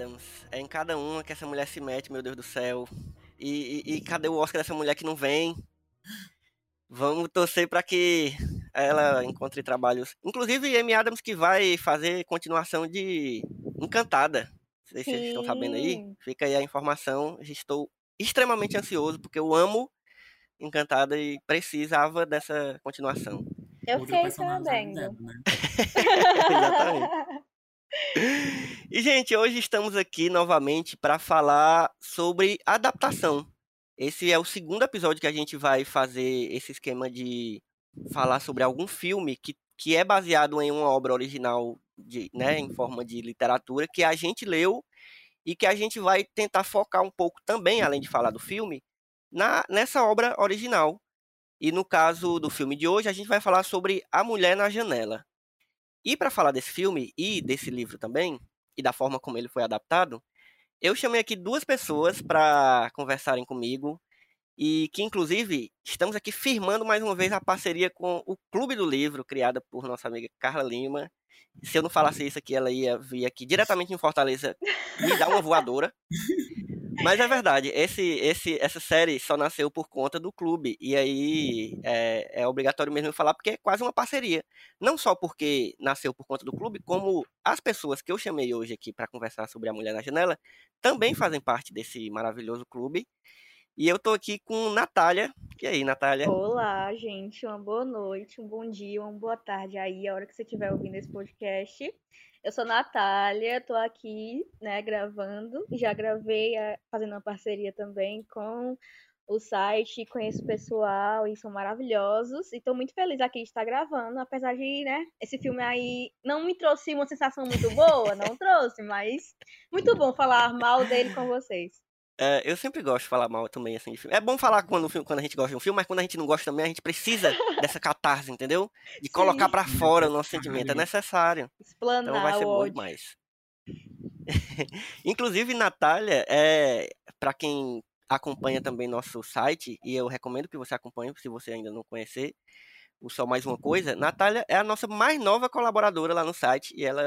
Adams. É em cada uma que essa mulher se mete, meu Deus do céu. E, e- e cadê o Oscar dessa mulher que não vem? Vamos torcer pra que ela encontre trabalhos. Inclusive, Amy Adams que vai fazer continuação de Encantada. Não sei se vocês estão sabendo aí. Fica aí a informação. Estou extremamente ansioso, porque eu amo Encantada e precisava dessa continuação. Eu fiquei dela, né? Exatamente. E, gente, hoje estamos aqui novamente para falar sobre adaptação. Esse é o segundo episódio que a gente vai fazer esse esquema de falar sobre algum filme que, que é baseado em uma obra original, de, né, em forma de literatura, que a gente leu e que a gente vai tentar focar um pouco também, além de falar do filme, na, nessa obra original. E no caso do filme de hoje, a gente vai falar sobre A Mulher na Janela. E para falar desse filme e desse livro também, e da forma como ele foi adaptado, eu chamei aqui duas pessoas para conversarem comigo e que, inclusive, estamos aqui firmando mais uma vez a parceria com o Clube do Livro, criada por nossa amiga Carla Lima. Se eu não falasse isso aqui, ela ia vir aqui diretamente em Fortaleza me dar uma voadora. Mas é verdade, esse, esse, essa série só nasceu por conta do clube. E aí é, é obrigatório mesmo falar, porque é quase uma parceria. Não só porque nasceu por conta do clube, como as pessoas que eu chamei hoje aqui para conversar sobre a Mulher na Janela também fazem parte desse maravilhoso clube. E eu tô aqui com Natália. E aí, Natália? Olá, gente. Uma boa noite, um bom dia, uma boa tarde aí, a hora que você estiver ouvindo esse podcast. Eu sou Natália, tô aqui, né, gravando. Já gravei eh, fazendo uma parceria também com o site, conheço o pessoal e são maravilhosos. E tô muito feliz aqui de estar gravando, apesar de, né, esse filme aí não me trouxe uma sensação muito boa, não trouxe, mas muito bom falar mal dele com vocês. É, eu sempre gosto de falar mal também, assim, de filme. É bom falar quando, filme- quando a gente gosta de um filme, mas quando a gente não gosta também, a gente precisa dessa catarse, entendeu? De colocar Sim. pra fora o nosso sentimento. É Necessário. necessário. Explanar Então vai ser bom ódio. demais. Inclusive, Natália, é, para quem acompanha também nosso site, e eu recomendo que você acompanhe, se você ainda não conhecer, o Só Mais Uma Coisa, Natália é a nossa mais nova colaboradora lá no site, e ela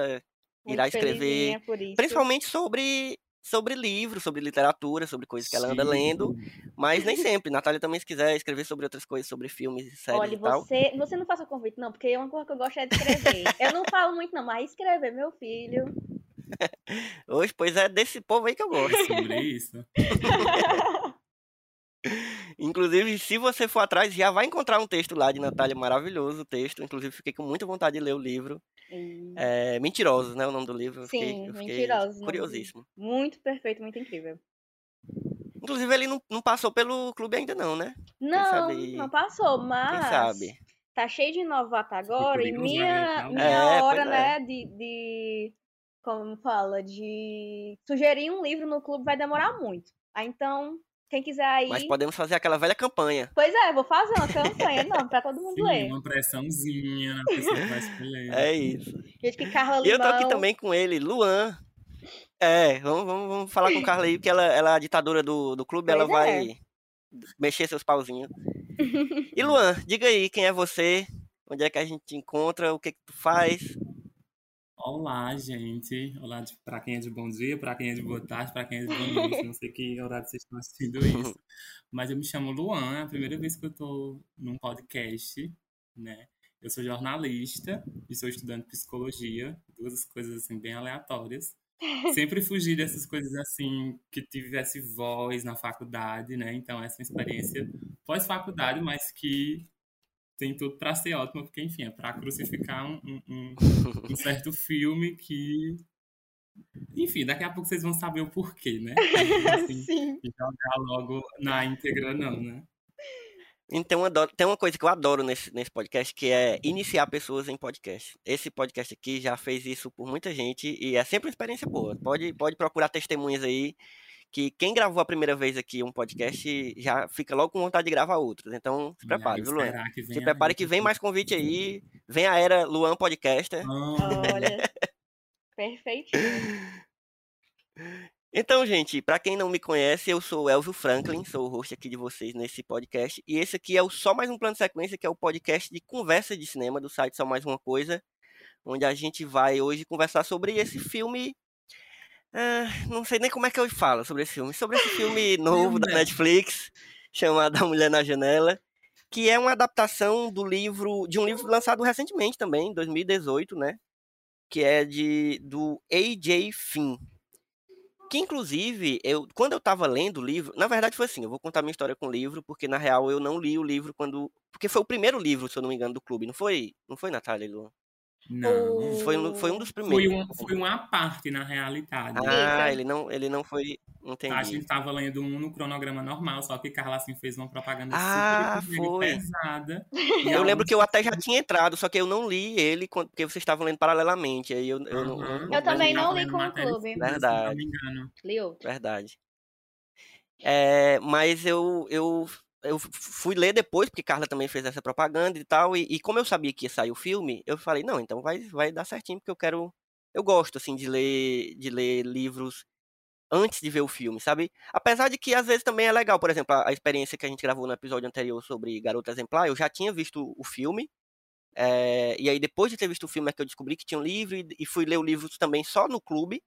irá Muito escrever, principalmente sobre, sobre livros, sobre literatura, sobre coisas que ela anda lendo, mas nem sempre. Natália também, se quiser escrever sobre outras coisas, sobre filmes e séries Olha, e tal. você, você não faça convite, não, porque uma coisa que eu gosto é de escrever. eu não falo muito, não, mas escrever, meu filho. Hoje, pois é desse povo aí que eu gosto. Sobre isso. Inclusive, se você for atrás, já vai encontrar um texto lá de Natália, maravilhoso o texto. Inclusive, fiquei com muita vontade de ler o livro. E- É, Mentirosos, né? O nome do livro. Eu fiquei, Sim, eu fiquei Mentirosos, nome do Curiosíssimo. Muito perfeito, muito incrível. Inclusive, ele não, não passou pelo clube ainda, não, né? Não, sabe- não passou, Quem mas sabe? tá cheio de novato agora e currículos minha, vai minha É, hora, pois é. né, de, de. Como fala? De sugerir um livro no clube vai demorar muito. Ah, então, quem quiser aí. Mas podemos fazer aquela velha campanha. Pois é, vou fazer uma campanha, não, pra todo mundo Sim, ler. uma pressãozinha na pessoa que vai escolher. É isso. Gente, que Carla E eu tô aqui Limão- também com ele, Luan. É, vamos, vamos, vamos falar com o Carla aí, porque ela, ela é a ditadora do, do clube, ela Pois é. vai mexer seus pauzinhos. E Luan, diga aí quem é você, onde é que a gente te encontra, o que que tu faz. Olá, gente. Olá pra quem é de bom dia, pra quem é de boa tarde, pra quem é de boa noite. Não sei que horário vocês estão assistindo isso. Mas eu me chamo Luan, é a primeira vez que eu tô num podcast, né? Eu sou jornalista e sou estudante de psicologia, duas coisas assim bem aleatórias. Sempre fugi dessas coisas assim que tivesse voz na faculdade, né? Então essa é uma experiência pós-faculdade, mas que tem tudo pra ser ótima, porque enfim, é pra crucificar um, um- um- certo filme que. Enfim, daqui a pouco vocês vão saber o porquê, né? Assim, Sim. jogar logo na íntegra, não, né? Então, adoro- tem uma coisa que eu adoro nesse, nesse podcast, que é iniciar pessoas em podcast. Esse podcast aqui já fez isso por muita gente e é sempre uma experiência boa. Pode, pode procurar testemunhas aí, que quem gravou a primeira vez aqui um podcast já fica logo com vontade de gravar outros. Então, se prepare, viu, Luan? Se venha prepare que vem mais convite aí. Vem a era Luan Podcaster. Olha. Perfeitinho. Então, gente, pra quem não me conhece, eu sou o Elvio Franklin, sou o host aqui de vocês nesse podcast. E esse aqui é o Só Mais Um Plano de Sequência, que é o podcast de conversa de cinema do site Só Mais Uma Coisa, onde a gente vai hoje conversar sobre esse filme. Ah, não sei nem como é que eu falo sobre esse filme. Sobre esse filme novo da. Netflix, chamado A Mulher na Janela, que é uma adaptação do livro, de um livro lançado recentemente também, em 2018, né? Que é de do A.J. Finn. Que inclusive, eu, quando eu tava lendo o livro, na verdade foi assim, eu vou contar minha história com o livro, porque na real eu não li o livro quando. Porque foi o primeiro livro, se eu não me engano, do clube, não foi? Não foi, Natália? Não. Foi, um- foi um dos Foi, primeiros. um, foi uma parte, na realidade. Ah, ele não, ele não foi. A Entendi. gente tava lendo um no cronograma normal, só que Carla assim fez uma propaganda Ah, super foi. pesada. Eu lembro que eu até já tinha entrado, só que eu não li ele porque vocês estavam lendo paralelamente. Aí eu, eu não. Eu mas também eu- não li com o clube. Se Verdade. não me engano. Li outro. Verdade. É, mas eu, eu, eu fui ler depois, porque Carla também fez essa propaganda e tal, e, e como eu sabia que ia sair o filme, eu falei, não, então vai, vai dar certinho, porque eu quero. Eu gosto, assim, de ler, de ler livros antes de ver o filme, sabe? Apesar de que às vezes também é legal, por exemplo, a, a experiência que a gente gravou no episódio anterior sobre Garota Exemplar, eu já tinha visto o filme. é, e aí, depois de ter visto o filme, é que eu descobri que tinha um livro e, e fui ler o livro também só no clube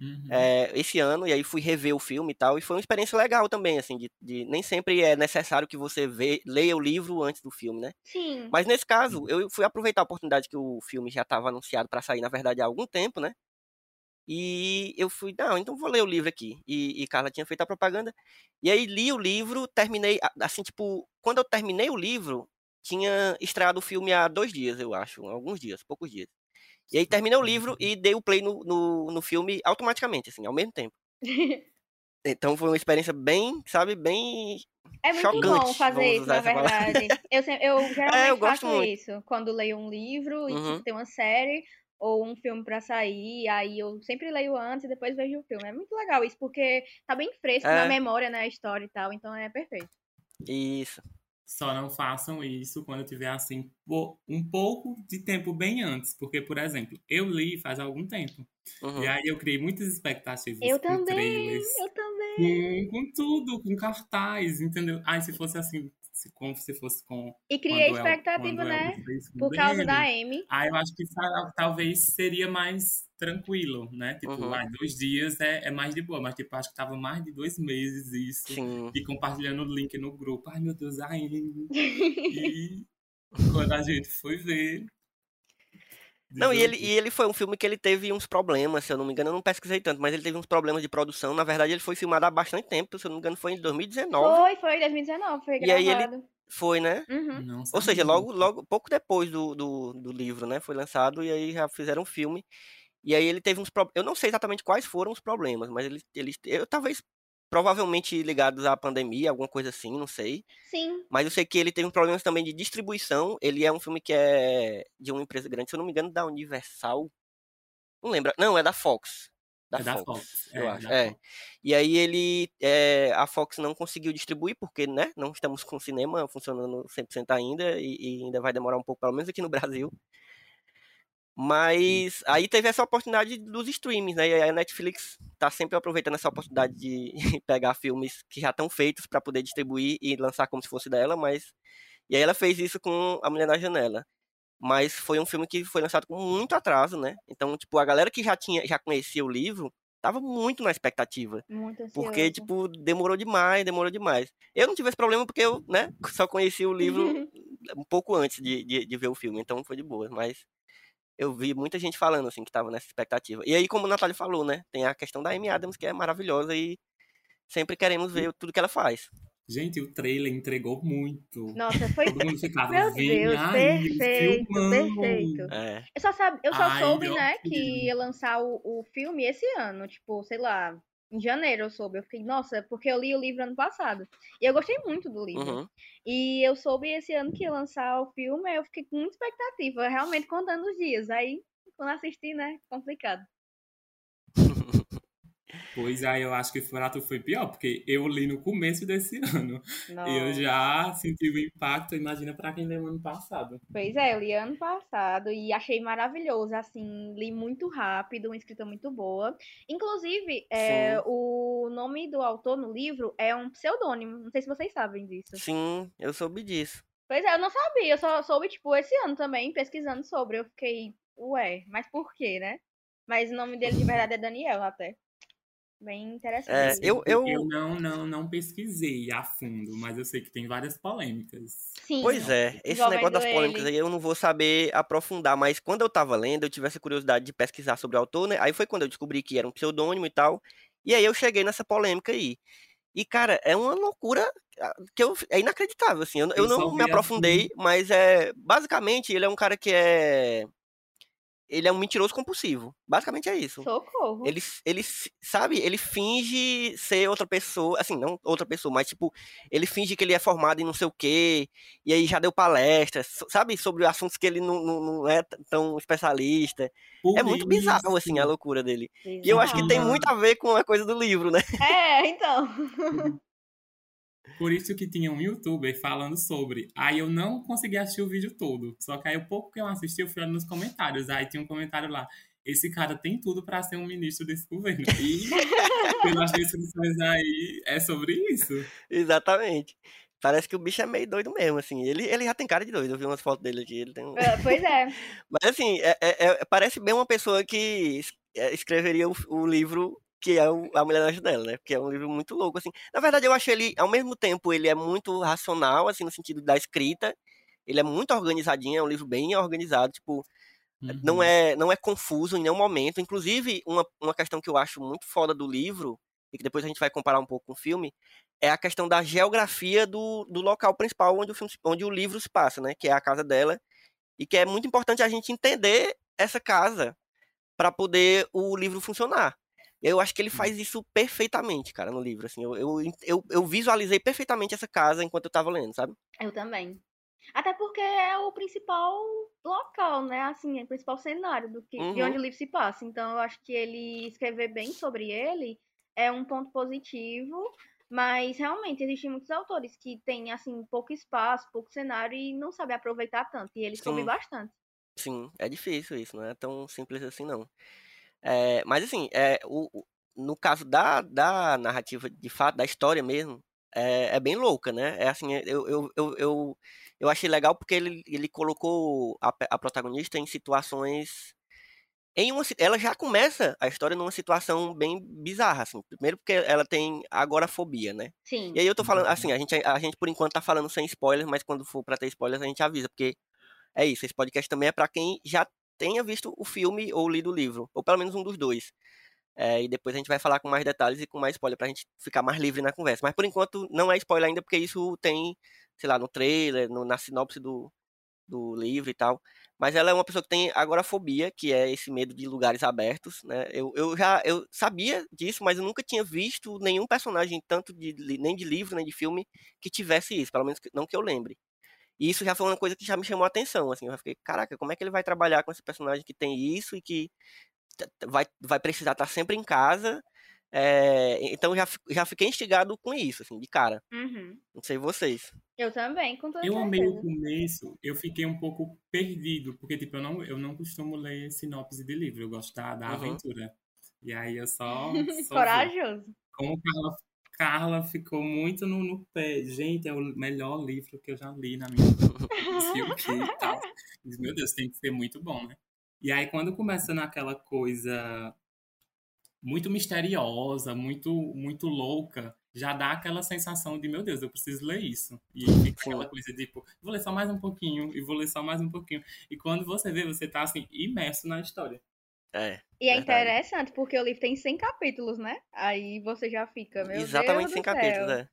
Uhum. é, esse ano, e aí fui rever o filme e tal, e foi uma experiência legal também, assim, de, de- nem sempre é necessário que você vê, leia o livro antes do filme, né? Sim. Mas nesse caso, eu fui aproveitar a oportunidade que o filme já estava anunciado para sair, na verdade, há algum tempo, né? E eu fui, não, então vou ler o livro aqui. E, e Carla tinha feito a propaganda. E aí li o livro, terminei, assim, tipo, quando eu terminei o livro, tinha estreado o filme há dois dias, eu acho, alguns dias, poucos dias. E aí terminei o livro e dei o play no, no, no filme automaticamente, assim, ao mesmo tempo. Então foi uma experiência bem, sabe, bem. É muito bom Chocante, fazer vamos isso, na verdade. Eu, sempre, eu geralmente eu gosto faço muito. isso. Quando leio um livro e Uhum. tipo, tem uma série ou um filme pra sair, aí eu sempre leio antes e depois vejo o filme. É muito legal isso, porque tá bem fresco na É. memória, né, a história e tal, então é perfeito. Isso. Só não façam isso quando tiver assim um pouco de tempo bem antes. Porque, por exemplo, eu li faz algum tempo. Uhum. E aí eu criei muitas expectativas Eu com também, trailers, eu também. com, com tudo, com cartaz, entendeu? Ai, se fosse assim, se, como se fosse com. E criei El- expectativa, quando né? Por causa da Amy. Ah, eu acho que talvez seria mais tranquilo, né? Tipo, Uhum. ah, dois dias é, é mais de boa, mas tipo, acho que tava mais de dois meses isso. Sim. E compartilhando o link no grupo. Ai, meu Deus, a Amy. E quando a gente foi ver. Não, e ele, e ele foi um filme que ele teve uns problemas, se eu não me engano, eu não pesquisei tanto, mas ele teve uns problemas de produção. Na verdade, ele foi filmado há bastante tempo, se eu não me engano, foi em 2019. Foi, foi, 2019, foi E aí ele- gravado. Foi, né? Uhum. Ou seja, logo, logo, pouco depois do, do, do livro, né? Foi lançado e aí já fizeram um filme. E aí ele teve uns problemas. Eu não sei exatamente quais foram os problemas, mas ele, ele eu, talvez provavelmente ligados à pandemia, alguma coisa assim, não sei. Sim. Mas eu sei que ele teve uns problemas também de distribuição. Ele é um filme que é de uma empresa grande, se eu não me engano, da Universal. Não lembro. Não, é da Fox. Da É da Fox, Fox, eu é, acho. da É. Fox. E aí ele. é, a Fox não conseguiu distribuir, porque, né? Não estamos com o cinema funcionando 100% ainda, e, e ainda vai demorar um pouco, pelo menos aqui no Brasil. Mas aí teve essa oportunidade dos streamings, né? E a Netflix tá sempre aproveitando essa oportunidade de pegar filmes que já estão feitos para poder distribuir e lançar como se fosse dela, mas. E aí ela fez isso com A Mulher na Janela. mas foi um filme que foi lançado com muito atraso, né? Então, tipo, a galera que já tinha, já conhecia o livro, tava muito na expectativa. Muito ansioso. Porque, tipo, demorou demais, demorou demais. Eu não tive esse problema porque eu, né, só conheci o livro um pouco antes de, de, de ver o filme, então foi de boa. Mas eu vi muita gente falando, assim, que tava nessa expectativa. E aí, como a Natália falou, né, tem a questão da Amy Adams, que é maravilhosa e sempre queremos ver tudo que ela faz. Gente, o trailer entregou muito. Nossa, foi. Todo mundo ficava, Meu Deus, aí, perfeito, perfeito. É, Eu só, sabe, eu só Ai, soube, né, que ia lançar o, o filme esse ano, tipo, sei lá, em janeiro eu soube. Eu fiquei, nossa, porque eu li o livro ano passado. E eu gostei muito do livro. uhum. E eu soube esse ano que ia lançar o filme, eu fiquei com muita expectativa, realmente contando os dias. Aí, quando assisti, né, complicado. Pois aí eu acho que pra tu foi pior, porque eu li no começo desse ano. E eu já senti o impacto, imagina pra quem leu ano passado. Pois é, eu li ano passado e achei maravilhoso, assim, li muito rápido, uma escrita muito boa. Inclusive, é, o nome do autor no livro é um pseudônimo, não sei se vocês sabem disso. Sim, eu soube disso. Pois é, eu não sabia, eu só soube, tipo, esse ano também, pesquisando sobre. Eu fiquei, ué, mas por quê, né? Mas o nome dele de verdade é Daniel, até. Bem É, interessante. eu, eu, Eu não, não, não pesquisei a fundo, mas eu sei que tem várias polêmicas. Sim. Pois é, esse Envolvendo negócio das polêmicas ele. aí eu não vou saber aprofundar, mas quando eu tava lendo, eu tive essa curiosidade de pesquisar sobre o autor, né? Aí foi quando eu descobri que era um pseudônimo e tal. E aí eu cheguei nessa polêmica aí. E, cara, é uma loucura ah, que eu, é inacreditável, assim. Eu, eu não me assim. aprofundei, mas é. Basicamente, ele é um cara que é. Ele é um mentiroso compulsivo. Basicamente é isso. Socorro. Ele, ele, sabe, ele finge ser outra pessoa, assim, não outra pessoa, mas tipo, ele finge que ele é formado em não sei o quê, e aí já deu palestra, so- sabe, sobre assuntos que ele não, não, não é tão especialista. Por É muito bizarro, assim, a loucura dele. E eu acho que tem muito a ver com a coisa do livro, né? É, então. Por isso que tinha um youtuber falando sobre. Aí eu não consegui assistir o vídeo todo. Só que aí o pouco que eu assisti, eu fui olhando nos comentários. Aí tinha um comentário lá. Esse cara tem tudo pra ser um ministro desse governo. E pelas descrições aí, é sobre isso. Exatamente. Parece que o bicho é meio doido mesmo, assim. Ele, ele já tem cara de doido, eu vi umas fotos dele aqui. Ele tem um... É, Pois é. Mas assim, é- é- é- parece bem uma pessoa que é, escreveria o, o livro que é o- A Mulher da dela, né? Porque é um livro muito louco, assim. Na verdade, eu acho ele, ao mesmo tempo, ele é muito racional, assim, no sentido da escrita. Ele é muito organizadinho, é um livro bem organizado, tipo, não Uhum. é, não é confuso em nenhum momento. Inclusive, uma, uma questão que eu acho muito foda do livro, e que depois a gente vai comparar um pouco com o filme, é a questão da geografia do, do local principal onde o, filme, onde o livro se passa, né? Que é a casa dela. E que é muito importante a gente entender essa casa para poder o livro funcionar. Eu acho que ele faz isso perfeitamente, cara, no livro. Assim, eu, eu, eu, eu visualizei perfeitamente essa casa enquanto eu tava lendo, sabe? Eu também. Até porque é o principal local, né? Assim, é o principal cenário do que, de Uhum. onde o livro se passa. Então, eu acho que ele escrever bem sobre ele é um ponto positivo. Mas realmente existem muitos autores que têm assim pouco espaço, pouco cenário e não sabem aproveitar tanto. E ele soube bastante. Sim, é difícil isso, não é tão simples assim, não. É, mas assim, é, o, o- no caso da, da narrativa, de fato, da história mesmo, é, é bem louca, né? É assim, eu, eu, eu, eu, eu achei legal porque ele, ele colocou a, a protagonista em situações. Em uma, ela já começa a história numa situação bem bizarra, assim. Primeiro porque ela tem agorafobia, né? Sim. E aí eu tô falando, assim, a gente, a gente por enquanto tá falando sem spoilers, mas quando for pra ter spoilers a gente avisa, porque é isso, esse podcast também é pra quem já tenha visto o filme ou lido o livro, ou pelo menos um dos dois. É, e depois a gente vai falar com mais detalhes e com mais spoiler pra gente ficar mais livre na conversa. Mas por enquanto não é spoiler ainda, porque isso tem, sei lá, no trailer, no- na sinopse do, do livro e tal. Mas ela é uma pessoa que tem agorafobia, que é esse medo de lugares abertos, né? Eu, eu já eu sabia disso, mas eu nunca tinha visto nenhum personagem, tanto de, nem de livro, nem de filme, que tivesse isso, pelo menos não que eu lembre. E isso já foi uma coisa que já me chamou a atenção, assim, eu fiquei, caraca, como é que ele vai trabalhar com esse personagem que tem isso e que vai, vai precisar estar sempre em casa? É, então já, já fiquei instigado com isso, assim, de cara. Uhum. Não sei vocês. Eu também, com toda Eu amei o começo, eu fiquei um pouco perdido, porque tipo, eu não, eu não costumo ler sinopse de livro, eu gosto da, da Uhum. aventura. E aí eu só, só. Corajoso. como o Carla, Carla ficou muito no, no pé. Gente, é o melhor livro que eu já li na minha vida. E tal. Meu Deus, tem que ser muito bom, né? E aí, quando começa naquela coisa muito misteriosa, muito, muito louca, já dá aquela sensação de, meu Deus, eu preciso ler isso. E fica aquela coisa de, tipo, vou ler só mais um pouquinho, e vou ler só mais um pouquinho. E quando você vê, você tá, assim, imerso na história. É. E é Verdade. interessante, porque o livro tem 100 capítulos, né? Aí você já fica, meu Exatamente Deus sem do céu. capítulos, é.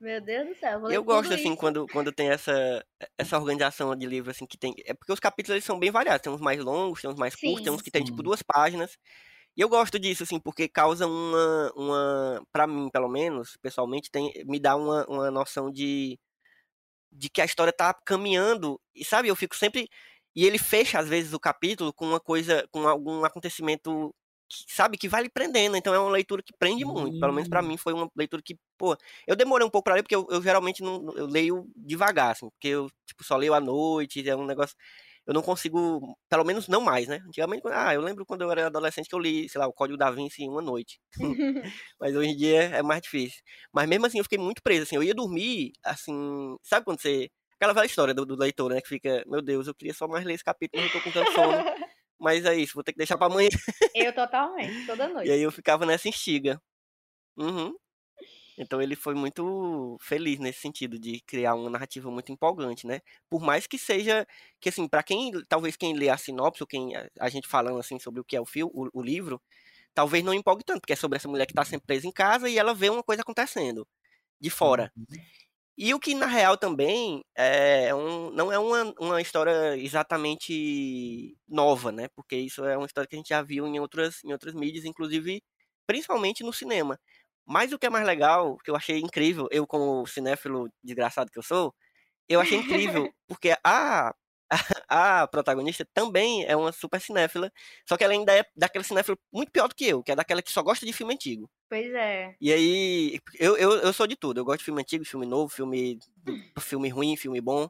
Meu Deus do céu, vou ler Eu gosto, assim, isso. quando, quando tem essa, essa organização de livro, assim, que tem. É porque os capítulos eles são bem variados. Tem uns mais longos, tem uns mais curtos, tem Sim. uns que tem, tipo, Sim. duas páginas. E eu gosto disso, assim, porque causa uma. uma pra mim, pelo menos, pessoalmente, tem, me dá uma, uma noção de. de que a história tá caminhando. E sabe, eu fico sempre. E ele fecha, às vezes, o capítulo com uma coisa. com algum acontecimento. que, sabe, que vai lhe prendendo. Então é uma leitura que prende muito. Pelo menos pra Hum. mim foi uma leitura que, pô, eu demorei um pouco pra ler, porque eu, eu geralmente não, eu leio devagar, assim, porque eu, tipo, só leio à noite, é um negócio. Eu não consigo, pelo menos não mais, né? Antigamente, ah, eu lembro quando eu era adolescente que eu li, sei lá, o Código da Vinci em uma noite. Mas hoje em dia é mais difícil. Mas mesmo assim, eu fiquei muito preso, assim, eu ia dormir, assim, sabe quando você. Aquela velha história do, do leitor, né? Que fica, meu Deus, eu queria só mais ler esse capítulo, mas eu tô com tanto sono. Mas é isso, vou ter que deixar pra amanhã. Eu totalmente, toda noite. E aí eu ficava nessa instiga. Uhum. Então ele foi muito feliz nesse sentido de criar uma narrativa muito empolgante, né? Por mais que seja que assim, para quem talvez quem lê a sinopse ou quem a, a gente falando assim sobre o que é o filme, o, o livro, talvez não empolgue tanto, porque é sobre essa mulher que tá sempre presa em casa e ela vê uma coisa acontecendo de fora. E o que na real também é um, não é uma, uma história exatamente nova, né? Porque isso é uma história que a gente já viu em outras, em outras mídias, inclusive principalmente no cinema. Mas o que é mais legal, que eu achei incrível, eu como cinéfilo desgraçado que eu sou, eu achei incrível, porque a, a protagonista também é uma super cinéfila, só que ela ainda é daquela cinéfila muito pior do que eu, que é daquela que só gosta de filme antigo. Pois é. E aí, eu, eu, eu sou de tudo. Eu gosto de filme antigo, filme novo, filme, filme ruim, filme bom.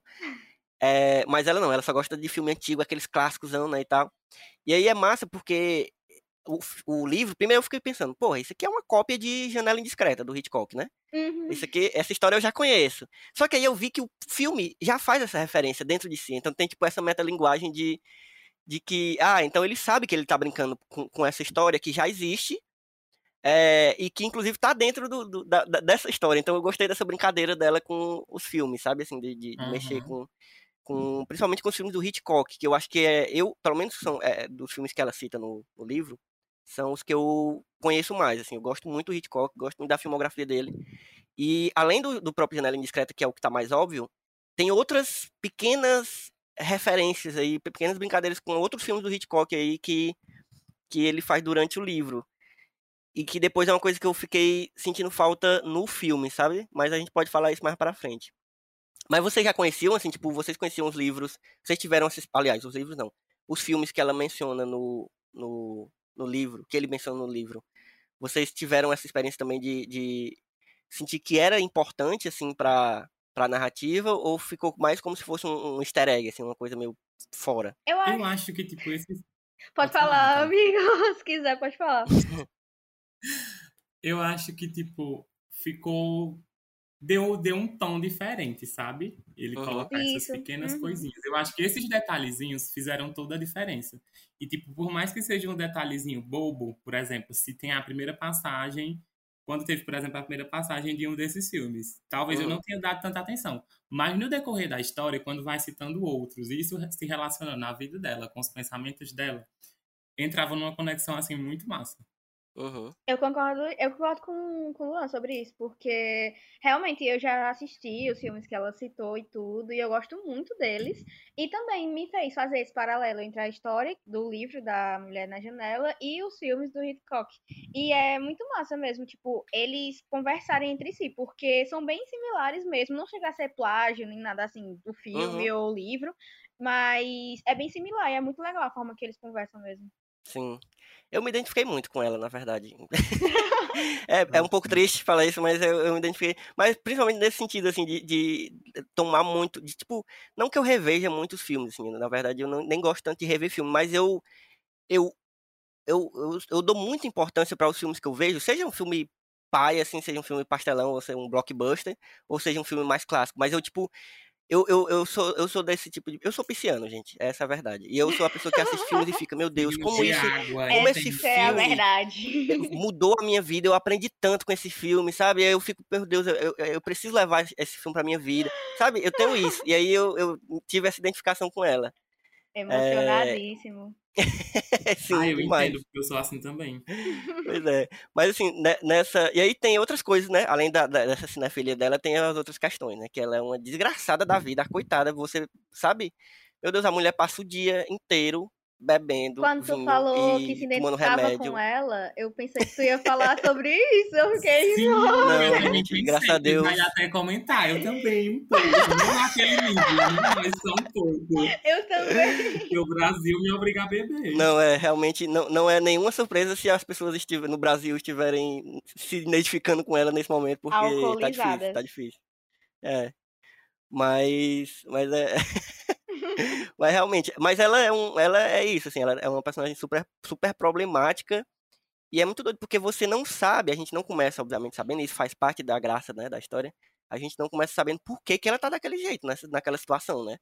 É, mas ela não, ela só gosta de filme antigo, aqueles clássicos, né, e tal. E aí é massa porque o, o livro, primeiro eu fiquei pensando, porra, isso aqui é uma cópia de Janela Indiscreta, do Hitchcock, né? Uhum. Isso aqui, essa história eu já conheço. Só que aí eu vi que o filme já faz essa referência dentro de si. Então tem, tipo, essa metalinguagem de, de que, ah, então ele sabe que ele tá brincando com, com essa história que já existe, é, e que inclusive tá dentro do, do- da, dessa história. Então eu gostei dessa brincadeira dela com os filmes, sabe? Assim, de, de- de mexer com, com. Principalmente com os filmes do Hitchcock, que eu acho que é. Eu, pelo menos são é, dos filmes que ela cita no, no livro, são os que eu conheço mais. Assim, eu gosto muito do Hitchcock, gosto muito da filmografia dele. E além do, do próprio Janela Indiscreta, que é o que tá mais óbvio, tem outras pequenas referências aí, pequenas brincadeiras com outros filmes do Hitchcock aí que, que ele faz durante o livro. E que depois é uma coisa que eu fiquei sentindo falta no filme, sabe? Mas a gente pode falar isso mais pra frente. Mas vocês já conheciam, assim, tipo, vocês conheciam os livros, vocês tiveram aliás, os livros não, os filmes que ela menciona no, no, no livro, que ele menciona no livro. Vocês tiveram essa experiência também de, de sentir que era importante, assim, pra, pra narrativa, ou ficou mais como se fosse um, um easter egg, assim, uma coisa meio fora? Eu acho. Eu acho que, tipo, esses Pode Pode falar, falar, amigo. Se quiser, pode falar. Eu acho que, tipo, ficou. Deu, deu um tom diferente, sabe? Ele Uhum. colocar essas Isso, pequenas uhum. coisinhas. Eu acho que esses detalhezinhos fizeram toda a diferença. E, tipo, por mais que seja um detalhezinho bobo, por exemplo, se tem a primeira passagem. Quando teve, por exemplo, a primeira passagem de um desses filmes. Talvez eu Uhum. não tenha dado tanta atenção. Mas no decorrer da história, quando vai citando outros, e isso se relaciona na vida dela, com os pensamentos dela, entrava numa conexão, assim, muito massa. Uhum. Eu concordo, eu concordo com, com o Luan sobre isso, porque realmente eu já assisti os filmes que ela citou e tudo, e eu gosto muito deles. E também me fez fazer esse paralelo entre a história do livro da Mulher na Janela e os filmes do Hitchcock. E é muito massa mesmo, tipo, eles conversarem entre si, porque são bem similares mesmo. Não chega a ser plágio nem nada assim do filme ou livro, mas é bem similar e é muito legal a forma que eles conversam mesmo. Sim. Eu me identifiquei muito com ela, na verdade. é, é um pouco triste falar isso, mas eu, eu me identifiquei. Mas principalmente nesse sentido, assim, de, de tomar muito. De, tipo, não que eu reveja muitos filmes, assim, na verdade eu não, nem gosto tanto de rever filme, mas eu. Eu, eu, eu, eu dou muita importância para os filmes que eu vejo, seja um filme pai, assim, seja um filme pastelão, ou seja um blockbuster, ou seja um filme mais clássico. Mas eu, tipo, eu, eu, eu, sou, eu sou desse tipo de. Eu sou pisciano, gente. Essa é a verdade. E eu sou a pessoa que assiste filmes e fica, meu Deus, como de isso. água, Como esse Essa é a filme verdade. mudou a minha vida, eu aprendi tanto com esse filme, sabe? Aí eu fico, meu Deus, eu, eu, eu preciso levar esse filme pra minha vida, sabe? Eu tenho isso. E aí eu, eu tive essa identificação com ela. Emocionadíssimo. Sim, Ah, eu demais. entendo, porque eu sou assim também. Pois é. Mas assim, ne- nessa. E aí tem outras coisas, né? Além da, da- dessa cinefilia dela, tem as outras questões, né? Que ela é uma desgraçada da vida, a coitada. Você sabe? Meu Deus, a mulher passa o dia inteiro bebendo. Quando tu falou e que se tomando identificava remédio. com ela, eu pensei que tu ia falar sobre isso. Eu fiquei. Sim, Não, eu também pensei, graças a Deus. Vai até comentar, eu também, um pouco. Não naquele nível, mas só um pouco. Eu também. Porque o Brasil me obriga a beber. Não, é realmente não, não é nenhuma surpresa se as pessoas estiver, no Brasil estiverem se identificando com ela nesse momento, porque tá difícil, tá difícil. É. Mas. Mas é. mas realmente. Mas ela é um. Ela é isso, assim, ela é uma personagem super, super problemática. E é muito doido, porque você não sabe, a gente não começa, obviamente, sabendo, isso faz parte da graça, né, da história. A gente não começa sabendo por que, que ela tá daquele jeito, nessa, naquela situação, né?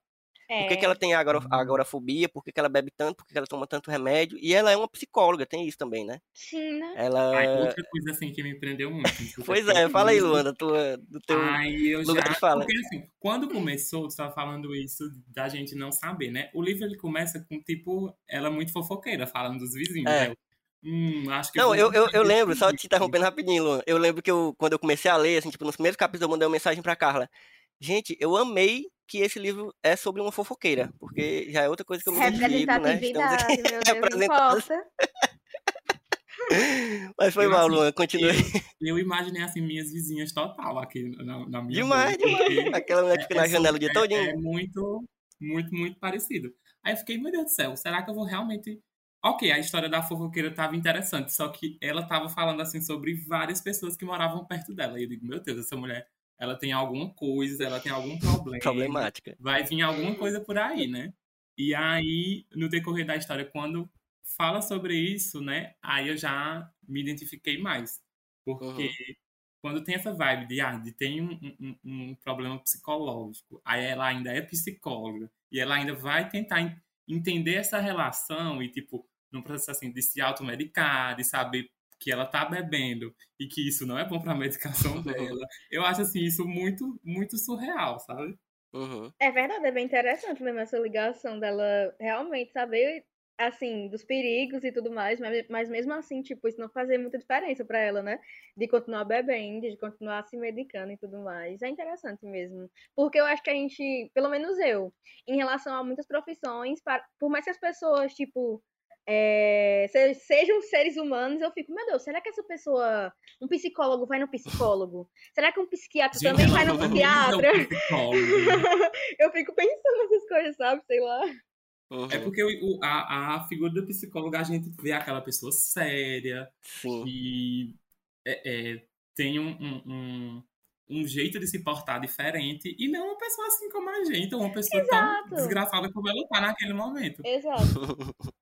Por que, que ela tem agora, agorafobia, por que, que ela bebe tanto, por que, que ela toma tanto remédio. E ela é uma psicóloga, tem isso também, né? Sim, né? Ela. Ai, outra coisa assim que me prendeu muito. Pois é, fala aí, Luan, da tua, do teu. Aí eu lugar já. de fala. Porque assim, quando começou, tu estava falando isso da gente não saber, né? O livro ele começa com tipo, ela é muito fofoqueira, falando dos vizinhos. É. né? Hum, acho que Não, vou eu, eu, eu lembro, só te interrompendo rapidinho, Luan. Eu lembro que eu, quando eu comecei a ler, assim, tipo, nos primeiros capítulos eu mandei uma mensagem pra Carla. Gente, eu amei que esse livro é sobre uma fofoqueira, porque já é outra coisa que eu me identifico, né? Estamos aqui. Meu Deus. Mas foi Eu, mal, assim, Luan, continue. Eu imaginei assim minhas vizinhas total aqui na, na minha Demais, rua, demais. Aquela mulher que fica na é janela o sobre- dia todinho. É, é muito, muito, muito parecido. Aí eu fiquei, meu Deus do céu, será que eu vou realmente. Ok, a história da fofoqueira estava interessante, só que ela estava falando assim sobre várias pessoas que moravam perto dela. E eu digo, meu Deus, essa mulher, ela tem alguma coisa, ela tem algum problema. Problemática. Vai vir alguma coisa por aí, né? E aí, no decorrer da história, quando fala sobre isso, né? Aí eu já me identifiquei mais. Porque quando tem essa vibe de, ah, de tem um, um, um problema psicológico, aí ela ainda é psicóloga, e ela ainda vai tentar en- entender essa relação e, tipo, num processo assim de se automedicar, de saber que ela tá bebendo e que isso não é bom pra medicação dela. Eu acho, assim, isso muito, muito surreal, sabe? Uhum. É verdade, é bem interessante mesmo essa ligação dela realmente saber, assim, dos perigos e tudo mais, mas, mas mesmo assim, tipo, isso não fazer muita diferença pra ela, né? De continuar bebendo, de continuar se medicando e tudo mais. É interessante mesmo. Porque eu acho que a gente, pelo menos eu, em relação a muitas profissões, por mais que as pessoas, tipo, é, se- sejam seres humanos, eu fico, meu Deus, será que essa pessoa, um psicólogo vai no psicólogo? Será que um psiquiatra Gente, também vai no psiquiatra? eu fico pensando nessas coisas, sabe? Sei lá. Uhum. É porque o- o- a, a figura do psicólogo, a gente vê aquela pessoa séria, Sim. que é, é, tem um, um, um, um jeito de se portar diferente, e não uma pessoa assim como a gente, ou uma pessoa Exato. tão desgraçada como ela tá naquele momento. Exato.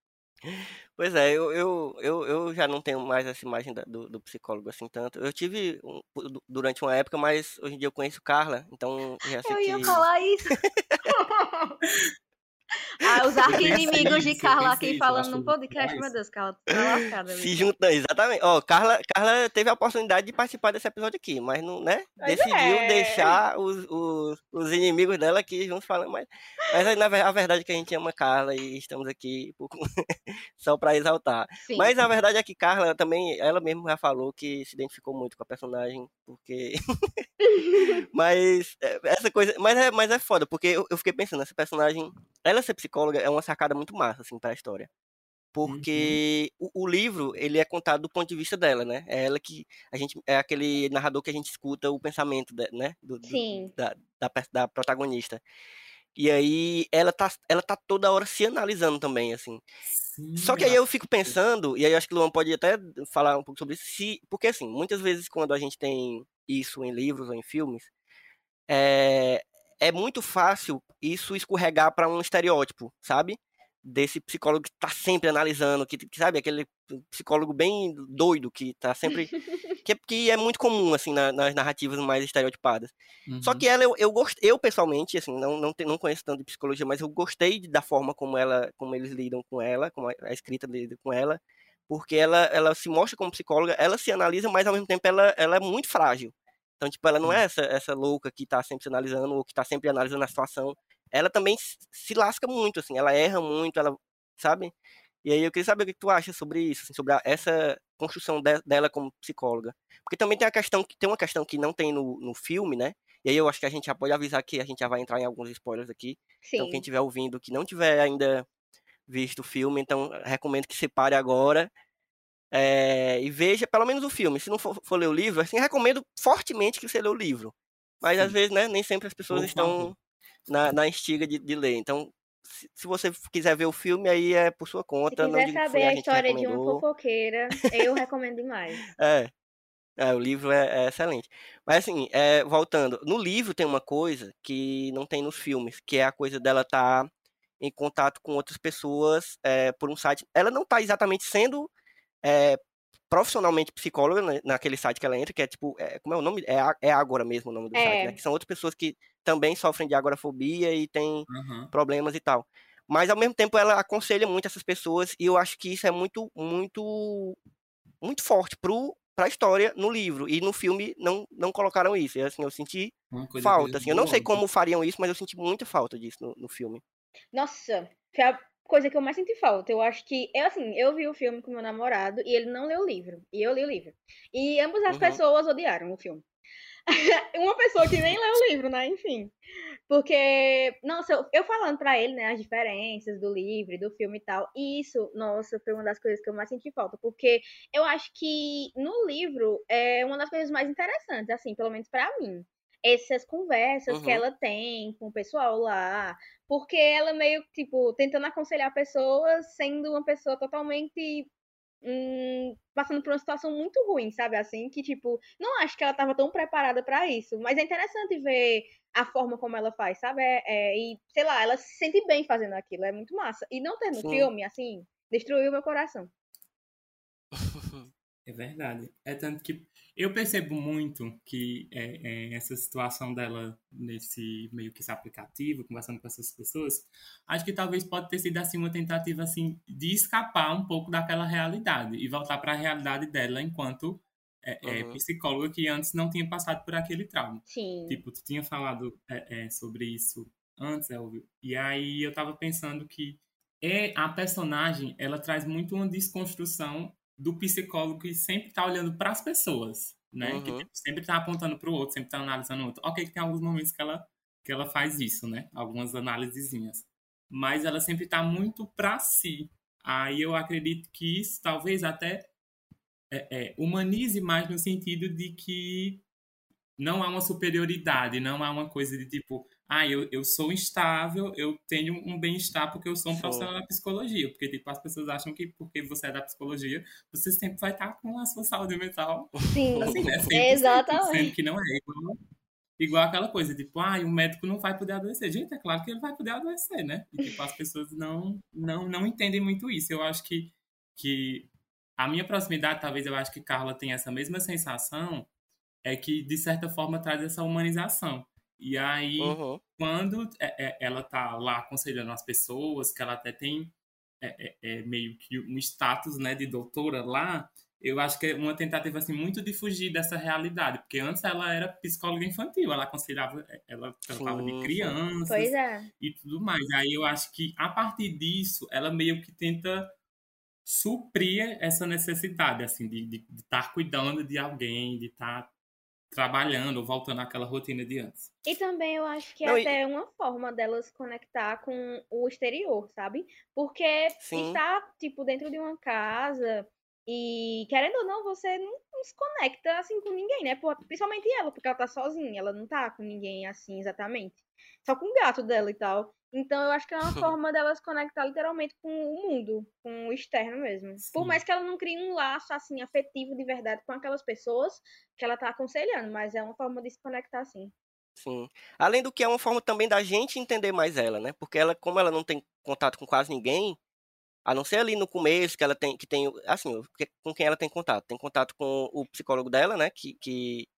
Pois é, eu, eu, eu, eu já não tenho mais essa imagem da- do, do psicólogo assim tanto. Eu tive um- du- durante uma época, mas hoje em dia eu conheço Carla, então já sei Eu ia que. falar isso. ah, os arqui-inimigos de Carla aqui falando no podcast. Meu Deus, Carla, tá lascada. Se junta, exatamente. Ó, Carla, Carla teve a oportunidade de participar desse episódio aqui, mas não, né? Mas Decidiu é. deixar os, os, os inimigos dela aqui juntos falando, mas, mas aí, na a verdade é que a gente ama Carla e estamos aqui por- só pra exaltar. Sim. Mas a verdade é que Carla também, ela mesma já falou que se identificou muito com a personagem, porque. mas é, essa coisa. Mas é, mas é foda, porque eu, eu fiquei pensando, essa personagem. Ela ser psicóloga é uma sacada muito massa, assim, pra história. Porque o, o livro, ele é contado do ponto de vista dela, né? É ela que. A gente, é aquele narrador que a gente escuta o pensamento, de- né? Do, do- Sim. da, da, da protagonista. E aí ela tá, ela tá toda hora se analisando também, assim. Sim, Só que aí eu fico pensando, e aí eu acho que o Luan pode até falar um pouco sobre isso, se, porque assim, muitas vezes quando a gente tem isso em livros ou em filmes, é, é muito fácil isso escorregar para um estereótipo, sabe? desse psicólogo que tá sempre analisando, que, que sabe, aquele psicólogo bem doido, que tá sempre. que, que é muito comum, assim, na, nas narrativas mais estereotipadas. Uhum. Só que ela, eu, eu eu pessoalmente, assim, não, não, te, não conheço tanto de psicologia, mas eu gostei da forma como ela, como eles lidam com ela, como a, a escrita lida com ela, porque ela, ela se mostra como psicóloga, ela se analisa, mas ao mesmo tempo ela, ela é muito frágil. Então, tipo, ela não é essa, essa louca que tá sempre se analisando ou que tá sempre analisando a situação. Ela também se lasca muito, assim, ela erra muito, ela, sabe? E aí eu queria saber o que tu acha sobre isso, assim, sobre essa construção de, dela como psicóloga. Porque também tem a questão que tem uma questão que não tem no, no filme, né? E aí eu acho que a gente já pode avisar que a gente já vai entrar em alguns spoilers aqui. Sim. Então quem estiver ouvindo que não tiver ainda visto o filme, então recomendo que separe agora é, e veja pelo menos o filme. Se não for, for, ler o livro, assim, recomendo fortemente que você lê o livro. Mas Sim. às vezes, né, nem sempre as pessoas Por estão na, na instiga de, de, ler. Então, se, se, você quiser ver o filme, aí é por sua conta. Se quiser saber a, a história de uma fofoqueira, eu recomendo demais. É. É, o livro é, é, excelente. Mas assim, é, voltando, no livro tem uma coisa que não tem nos filmes, que é a coisa dela estar tá em contato com outras pessoas é, por um site. Ela não está exatamente sendo é, profissionalmente psicóloga né, naquele site que ela entra, que é tipo, é, como é o nome? É, é Agora mesmo o nome do é. site, né? Que são outras pessoas que também sofrem de agorafobia e têm uhum. problemas e tal. Mas ao mesmo tempo ela aconselha muito essas pessoas e eu acho que isso é muito, muito, muito forte pro para a história no livro e no filme não, não colocaram isso. E, assim, eu senti falta. Assim, eu não sei como fariam isso, mas eu senti muita falta disso no, no filme. Nossa, foi a coisa que eu mais senti falta. Eu acho que, eu assim, eu vi o filme com meu namorado e ele não leu o livro. E eu li o livro. E ambas as uhum. pessoas odiaram o filme. Uma pessoa que nem leu o livro, né? Enfim. Porque, nossa, eu, eu falando para ele, né, as diferenças do livro, do filme e tal. E isso, nossa, foi uma das coisas que eu mais senti falta. Porque eu acho que no livro é uma das coisas mais interessantes, assim, pelo menos para mim essas conversas uhum. que ela tem com o pessoal lá, porque ela meio, tipo, tentando aconselhar pessoas, sendo uma pessoa totalmente hum, passando por uma situação muito ruim, sabe? Assim, que, tipo, não acho que ela estava tão preparada para isso, mas é interessante ver a forma como ela faz, sabe? É, é, e, sei lá, ela se sente bem fazendo aquilo, é muito massa. E não ter no Sim. filme, assim, destruiu meu coração. É verdade. É tanto que eu percebo muito que é, é, essa situação dela nesse meio que esse aplicativo, conversando com essas pessoas, acho que talvez pode ter sido assim uma tentativa assim de escapar um pouco daquela realidade e voltar para a realidade dela enquanto é, uhum. psicóloga que antes não tinha passado por aquele trauma. Sim. Tipo, tu tinha falado é, é, sobre isso antes, Elvio, e aí eu tava pensando que é, a personagem, ela traz muito uma desconstrução do psicólogo que sempre está olhando para as pessoas, né? Uhum. Que tipo, sempre está apontando para o outro, sempre está analisando o outro. Ok, que tem alguns momentos que ela, que ela faz isso, né? Algumas análisezinhas. Mas ela sempre está muito para si. Aí eu acredito que isso talvez até é, é, humanize mais no sentido de que não há uma superioridade, não há uma coisa de tipo, ah, eu, eu sou instável, eu tenho um bem-estar porque eu sou um profissional da psicologia. Porque, tipo, as pessoas acham que porque você é da psicologia, você sempre vai estar com a sua saúde mental. Sim, assim, né? exatamente. Sendo que não é igual, igual aquela coisa, tipo, ah, o médico não vai poder adoecer. Gente, é claro que ele vai poder adoecer, né? E, tipo, as pessoas não, não, não entendem muito isso. Eu acho que, que a minha proximidade, talvez eu acho que Carla tem essa mesma sensação, é que, de certa forma, traz essa humanização e aí, uhum. quando é, é, ela tá lá aconselhando as pessoas, que ela até tem é, é, é, meio que um status né, de doutora lá, eu acho que é uma tentativa assim, muito de fugir dessa realidade, porque antes ela era psicóloga infantil, ela aconselhava, ela tratava de crianças é. e tudo mais. Aí eu acho que a partir disso, ela meio que tenta suprir essa necessidade, assim, de estar tá cuidando de alguém, de estar tá trabalhando ou voltando àquela rotina de antes. E também eu acho que é Não, até e... uma forma delas conectar com o exterior, sabe? Porque Sim. estar, tipo, dentro de uma casa e, querendo ou não, você não, não, se conecta, assim, com ninguém, né? Principalmente ela, porque ela tá sozinha, ela não tá com ninguém, assim, exatamente. Só com o gato dela e tal. Então eu acho que é uma forma dela se conectar literalmente com o mundo, com o externo mesmo. Sim. Por mais que ela não crie um laço assim afetivo de verdade com aquelas pessoas que ela tá aconselhando, mas é uma forma de se conectar sim. Sim. Além do que é uma forma também da gente entender mais ela, né? Porque ela, como ela não tem contato com quase ninguém, a não ser ali no começo que ela tem que tem assim, com quem ela tem contato. Tem contato com o psicólogo dela, né, que que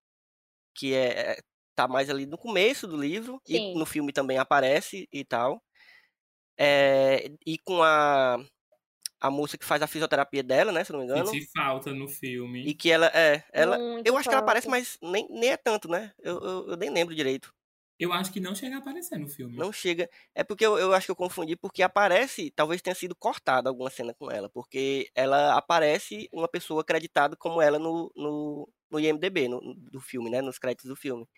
que é, é tá mais ali no começo do livro Sim. e no filme também aparece e tal. É, e com a a moça que faz a fisioterapia dela, né, se não me engano. Senti falta no filme. E que ela é, ela, Muito eu acho que ela aparece, falta. mas nem, nem é tanto, né? Eu, eu, eu nem lembro direito. Eu acho que não chega a aparecer no filme. Não chega. É porque eu, eu acho que eu confundi, porque aparece, talvez tenha sido cortada alguma cena com ela, porque ela aparece uma pessoa acreditada como ela no, no, no IMDB, no, do filme, né? Nos créditos do filme.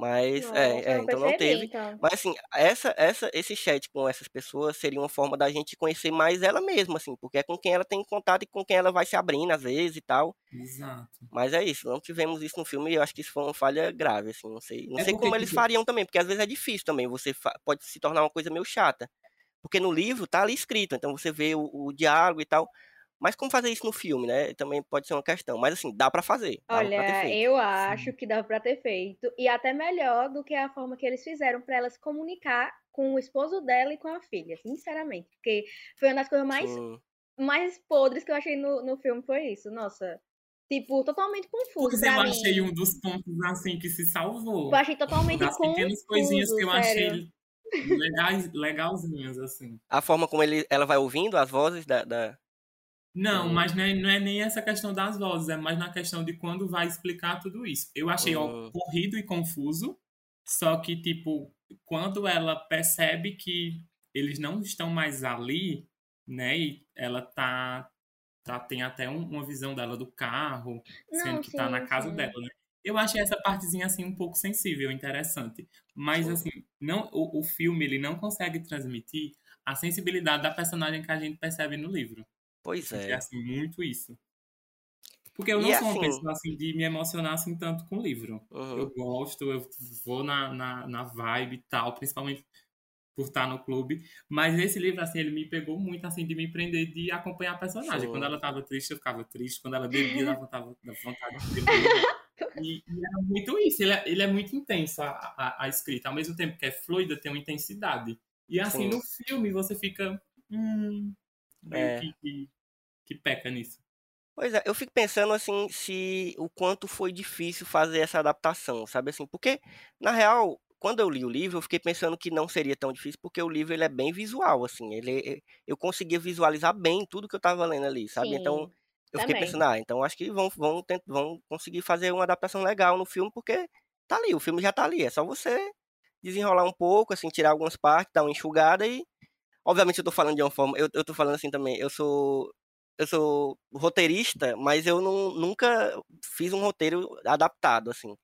Mas, é, é, não então não teve. então. Mas assim, essa, essa, esse chat com essas pessoas seria uma forma da gente conhecer mais ela mesma, assim, porque é com quem ela tem contato e com quem ela vai se abrindo às vezes e tal. Exato. Mas é isso, não tivemos isso no filme e eu acho que isso foi uma falha grave, assim, não sei. Não É sei como eles tipo- fariam também, porque às vezes é difícil também, você pode se tornar uma coisa meio chata. Porque no livro tá ali escrito, então você vê o, o diálogo e tal. Mas como fazer isso no filme, né? Também pode ser uma questão. Mas assim, dá pra fazer. Pra Olha, feito. eu acho que dava pra ter feito. E até melhor do que a forma que eles fizeram pra ela se comunicar com o esposo dela e com a filha, sinceramente. Porque foi uma das coisas mais, Sim. mais podres que eu achei no, no filme, foi isso. Nossa. Tipo, totalmente confuso pra eu mim. achei um dos pontos assim que se salvou. Eu achei totalmente Das pequenas confuso, coisinhas que eu sério. achei legais, legalzinhas, assim. A forma como ele, ela vai ouvindo as vozes da. da- Não, Hum. mas não é, não é nem essa questão das vozes, é mais na questão de quando vai explicar tudo isso. Eu achei Hum. corrido e confuso, só que, tipo, quando ela percebe que eles não estão mais ali, né, e ela tá, tá tem até um- uma visão dela do carro, sendo Não, que tá na sim, casa sim. dela, né? Eu achei essa partezinha, assim, um pouco sensível, interessante. Mas, Sim. assim, não, o, o filme, ele não consegue transmitir a sensibilidade da personagem que a gente percebe no livro. Pois É assim, muito isso. Porque eu E não sou uma assim- pessoa assim de me emocionar assim tanto com livro. Uhum. Eu gosto, eu vou na, na, na vibe e tal, principalmente por estar no clube. Mas esse livro, assim, ele me pegou muito, assim, de me prender, de acompanhar a personagem. Sim. Quando ela tava triste, eu ficava triste. Quando ela bebia, dava vontade, de beber. E, e era muito isso. Ele é, ele é muito intenso, a, a, a escrita. Ao mesmo tempo que é fluida, tem uma intensidade. E, assim, Sim. no filme, você fica... Hum, meio É. que, que, que peca nisso. Pois é, eu fico pensando assim, se o quanto foi difícil fazer essa adaptação, sabe assim? Porque, na real, quando eu li o livro, eu fiquei pensando que não seria tão difícil, porque o livro ele é bem visual, assim. Ele, eu conseguia visualizar bem tudo que eu tava lendo ali, sabe? Então, Sim, eu fiquei também. pensando, ah, então acho que vão, vão, vão conseguir fazer uma adaptação legal no filme, porque tá ali, o filme já tá ali. É só você desenrolar um pouco, assim, tirar algumas partes, dar uma enxugada e. Obviamente eu tô falando de uma forma. Eu, eu tô falando assim também, eu sou. Eu sou roteirista, mas eu não, nunca fiz um roteiro adaptado, assim.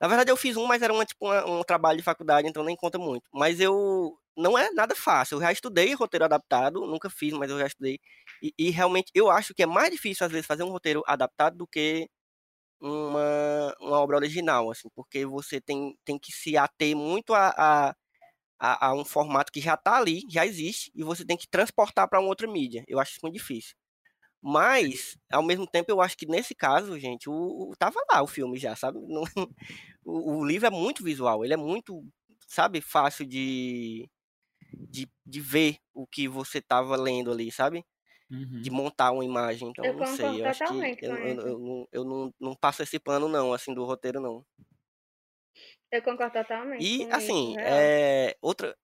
Na verdade, eu fiz um, mas era uma, tipo, uma- um trabalho de faculdade, então nem conta muito. Mas eu. Não é nada fácil. Eu já estudei roteiro adaptado, nunca fiz, mas eu já estudei. E, e realmente eu acho que é mais difícil, às vezes, fazer um roteiro adaptado do que uma, uma obra original, assim, porque você tem, tem que se ater muito a, a, a, a um formato que já está ali, já existe, e você tem que transportar para uma outra mídia. Eu acho isso muito difícil. Mas, ao mesmo tempo, eu acho que nesse caso, gente, o, o- tava lá o filme já, sabe? Não- o, o livro é muito visual, ele é muito, sabe, fácil de, de, de ver o que você tava lendo ali, sabe? Uhum. de montar uma imagem. Então, Eu não sei. concordo Eu acho que totalmente eu, eu, isso. eu, não, eu não, não passo esse pano, não, assim, do roteiro, não. Eu concordo totalmente E, assim, é, outra.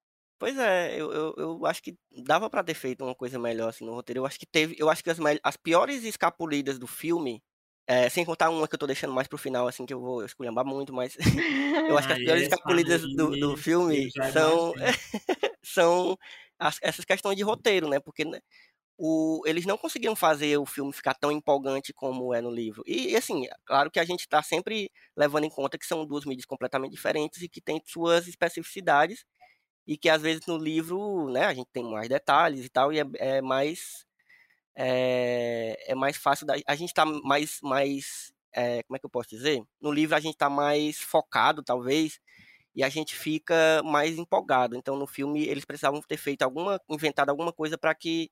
Pois é, eu, eu, eu acho que dava pra ter feito uma coisa melhor assim no roteiro. Eu acho que teve. Eu acho que as, as piores escapulidas do filme. é, sem contar uma que eu tô deixando mais pro final, assim, que eu vou esculhambar muito, mas eu acho que as Ah, piores essa escapulidas do, do filme são, são as- essas questões de roteiro, né? Porque né, o, eles não conseguiram fazer o filme ficar tão empolgante como é no livro. E, assim, claro que a gente está sempre levando em conta que são duas mídias completamente diferentes e que têm suas especificidades e que às vezes no livro, né, a gente tem mais detalhes e tal e é, é mais é, é mais fácil da, a gente está mais mais é, como é que eu posso dizer? No livro a gente está mais focado, talvez, e a gente fica mais empolgado. Então no filme eles precisavam ter feito alguma, inventado alguma coisa para que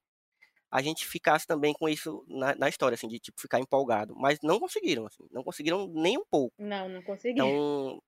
a gente ficasse também com isso na, na história, assim, de tipo ficar empolgado. Mas não conseguiram, assim, não conseguiram nem um pouco. Não, não consegui. Então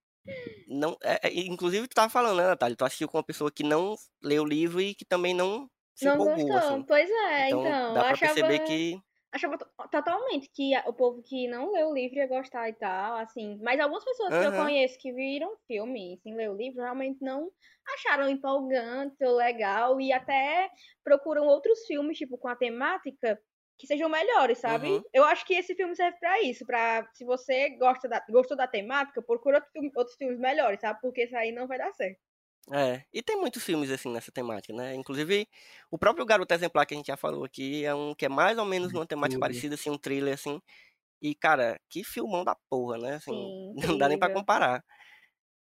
não, é, é, inclusive tu tava falando, né, Natália? Tu assistiu com uma pessoa que não leu o livro e que também não se Não empolgou, gostou. assim. Pois é, Então, então. dá eu pra achava, perceber que. achava to- totalmente que o povo que não leu o livro ia gostar e tal, assim. Mas algumas pessoas que eu conheço que viram filme sem ler o livro realmente não acharam empolgante ou legal e até procuram outros filmes, tipo, com a temática que sejam melhores, sabe? Uhum. Eu acho que esse filme serve pra isso, pra se você gosta da, gostou da temática, procura outro filme- outros filmes melhores, sabe? Porque isso aí não vai dar certo. É, e tem muitos filmes assim nessa temática, né? Inclusive, o próprio Garoto Exemplar que a gente já falou aqui é um que é mais ou menos numa temática Tudo. parecida, assim, um thriller assim. E, cara, que filmão da porra, né? Assim, Sim, não dá nem pra incrível. comparar.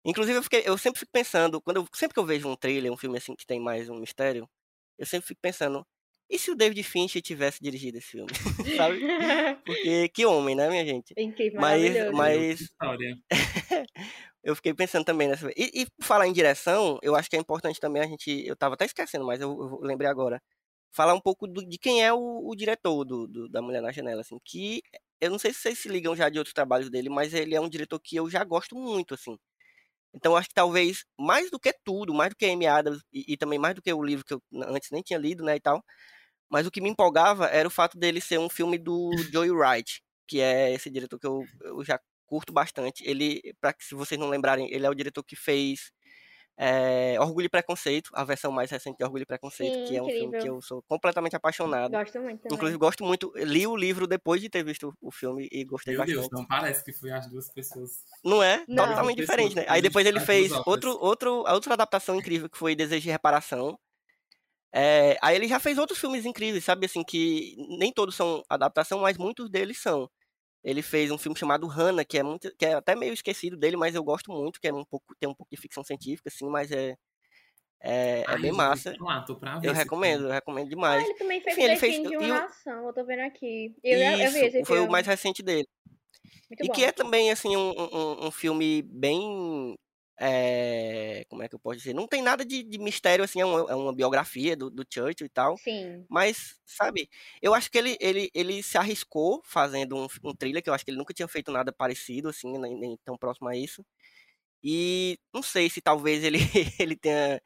Inclusive, eu, fiquei, eu sempre fico pensando, quando eu, sempre que eu vejo um trailer, um filme assim que tem mais um mistério, eu sempre fico pensando, e se o David Fincher tivesse dirigido esse filme? Sabe? Porque que homem, né, minha gente? Incrível, Mas, mas eu fiquei pensando também nessa. E, e por falar em direção, eu acho que é importante também a gente. Eu tava até esquecendo, mas eu, eu lembrei agora. Falar um pouco do- de quem é o, o diretor do, do- da Mulher na Janela, assim. Que eu não sei se vocês se ligam já de outros trabalhos dele, mas ele é um diretor que eu já gosto muito, assim. Então eu acho que talvez, mais do que tudo, mais do que Amy Adams e, e também mais do que o livro que eu antes nem tinha lido, né, e tal. Mas o que me empolgava era o fato dele ser um filme do Joey Wright, que é esse diretor que eu, eu já curto bastante. Ele, para que se vocês não lembrarem, ele é o diretor que fez é, Orgulho e Preconceito, a versão mais recente de Orgulho e Preconceito, Sim, que é um filme que eu sou completamente apaixonado. Gosto muito também. Inclusive, gosto muito. Li o livro depois de ter visto o filme e gostei Meu bastante. Deus, não parece que foi as duas pessoas. Não é? Não. Totalmente Pessoas diferente, né? Aí depois ele fez outro, outro, a outra adaptação incrível que foi Desejo de Reparação. É, aí ele já fez outros filmes incríveis, sabe? Assim, que nem todos são adaptação, mas muitos deles são. Ele fez um filme chamado Hannah, que é, muito, que é até meio esquecido dele, mas eu gosto muito, que é um pouco, tem um pouco de ficção científica, assim, mas é, é, é bem eu massa. pra ver Eu recomendo, filme. eu recomendo Ah, demais. ele também fez Enfim, ele fez. De uma o- Nação, eu tô vendo aqui. Eu, eu, eu vi esse Isso, foi o mais recente dele. Muito E bom. que é também, assim, um, um, um filme bem. É, como é que eu posso dizer? Não tem nada de, de mistério, assim, é uma, é uma biografia do, do Churchill e tal. Sim. Mas, sabe, eu acho que ele, ele, ele se arriscou fazendo um, um thriller, que eu acho que ele nunca tinha feito nada parecido, assim, nem, nem tão próximo a isso. E não sei se talvez ele, ele tenha.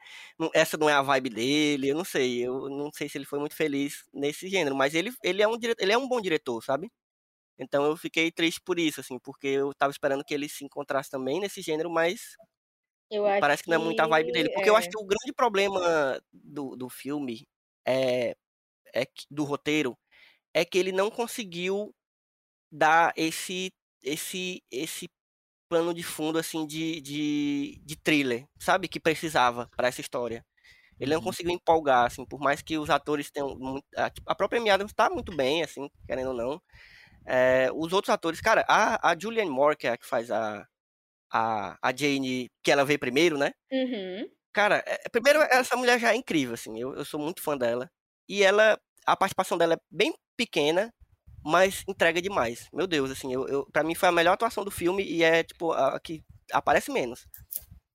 Essa não é a vibe dele, eu não sei. Eu não sei se ele foi muito feliz nesse gênero, mas ele, ele, é, um, ele é um bom diretor, sabe? Então eu fiquei triste por isso, assim, porque eu tava esperando que ele se encontrasse também nesse gênero, mas Eu parece que não é muito a vibe dele. Porque eu acho é. que o grande problema do, do filme é, é que- do roteiro é que ele não conseguiu dar esse esse esse plano de fundo assim de, de, de thriller, sabe, que precisava para essa história. Ele não Uhum. conseguiu empolgar, assim, por mais que os atores tenham muito, a, tipo, a própria Amy Adams está muito bem, assim, querendo ou não. É, os outros atores, cara, a, a Julianne Moore, que é a que faz a, a, a Jane, que ela veio primeiro, né? Uhum. Cara, é- primeiro, essa mulher já é incrível, assim, eu, eu sou muito fã dela. E ela, a participação dela é bem pequena, mas entrega demais. Meu Deus, assim, eu, eu, pra mim foi a melhor atuação do filme e é, tipo, a, a que aparece menos.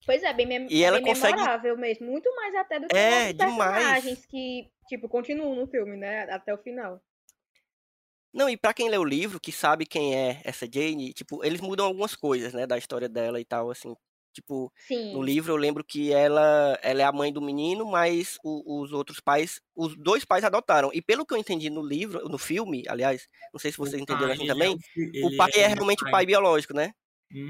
Pois é, bem, mem E ela bem consegue- memorável mesmo. Muito mais até do que É, outros demais. personagens que, tipo, continuam no filme, né? Até o final. Não, e pra quem lê o livro, que sabe quem é essa Jane, tipo, eles mudam algumas coisas, né, da história dela e tal, assim. Tipo, Sim. no livro eu lembro que ela, ela é a mãe do menino, mas o- os outros pais, os dois pais adotaram. E pelo que eu entendi no livro, no filme, aliás, não sei se vocês entenderam pai, assim ele é também, o o pai é o realmente o pai biológico, né?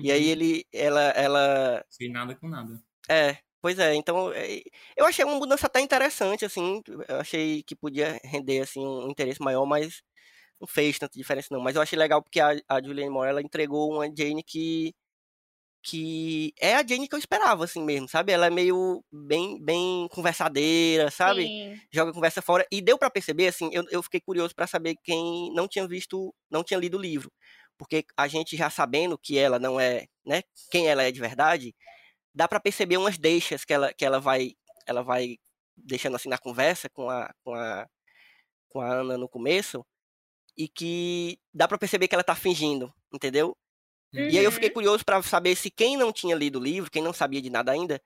E aí Uhum. ele, ela, ela, Sem nada com nada. é, pois é, então é, eu achei uma mudança até interessante, assim, eu achei que podia render, assim, um interesse maior, mas não fez tanta diferença não. Mas eu achei legal porque a, a Julianne Moore, ela entregou uma Jane que, que é a Jane que eu esperava, assim mesmo, sabe? Ela é meio bem, bem conversadeira, sabe? Sim. Joga conversa fora. E deu pra perceber, assim, eu, eu fiquei curioso pra saber quem não tinha visto, não tinha lido o livro. Porque a gente já sabendo que ela não é, né, quem ela é de verdade, dá pra perceber umas deixas que ela, que ela vai, ela vai deixando assim na conversa com a, com a, com a Ana no começo, e que dá pra perceber que ela tá fingindo, entendeu? E aí eu fiquei Uhum. curioso pra saber se quem não tinha lido o livro, quem não sabia de nada ainda,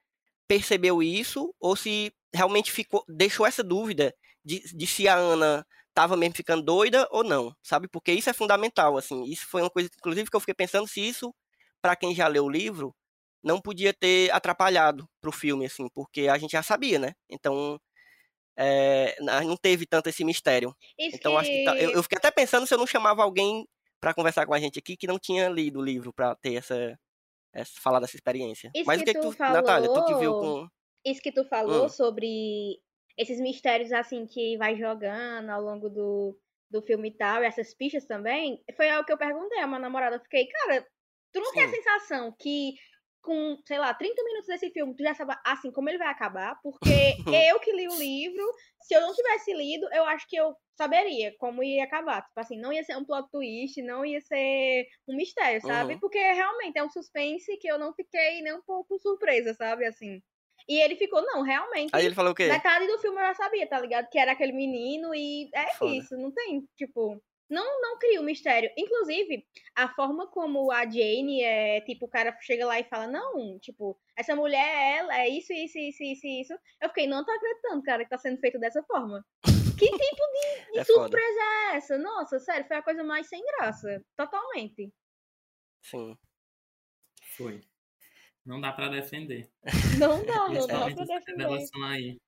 percebeu isso ou se realmente ficou, deixou essa dúvida de, de se a Ana tava mesmo ficando doida ou não, sabe? Porque isso é fundamental, assim. Isso foi uma coisa, inclusive, que eu fiquei pensando se isso, pra quem já leu o livro, não podia ter atrapalhado pro filme, assim, porque a gente já sabia, né? Então, é, não teve tanto esse mistério. Isso Então, acho que tá- eu, eu fiquei até pensando se eu não chamava alguém pra conversar com a gente aqui que não tinha lido o livro pra ter essa, essa falar dessa experiência. Isso Mas que o que, que tu tu, Natália, tu que viu falou- com. Isso que tu falou Hum. sobre esses mistérios assim que vai jogando ao longo do, do filme e tal, e essas pistas também, foi algo que eu perguntei a minha namorada. Eu fiquei, cara, tu não tem a Sim. sensação que com, sei lá, 30 minutos desse filme, tu já sabe assim como ele vai acabar? Porque eu que li o livro, se eu não tivesse lido, eu acho que eu saberia como ia acabar. Tipo assim, não ia ser um plot twist, não ia ser um mistério, sabe? Uhum. Porque realmente é um suspense que eu não fiquei nem um pouco surpresa, sabe? Assim. E ele ficou, não, realmente. Aí ele falou o quê? Metade do filme eu já sabia, tá ligado? Que era aquele menino e é Foda. isso, não tem, tipo, não não cria um mistério. Inclusive, a forma como a Jane é, tipo, o cara chega lá e fala, não, tipo, essa mulher é ela, é isso, isso, isso, isso, isso. Eu fiquei, não tô acreditando, cara, que tá sendo feito dessa forma. Que tipo de, de É foda. surpresa é essa? Nossa, sério, foi a coisa mais sem graça. Totalmente. Sim. Foi. Não dá pra defender. Não dá, não dá pra defender. aí.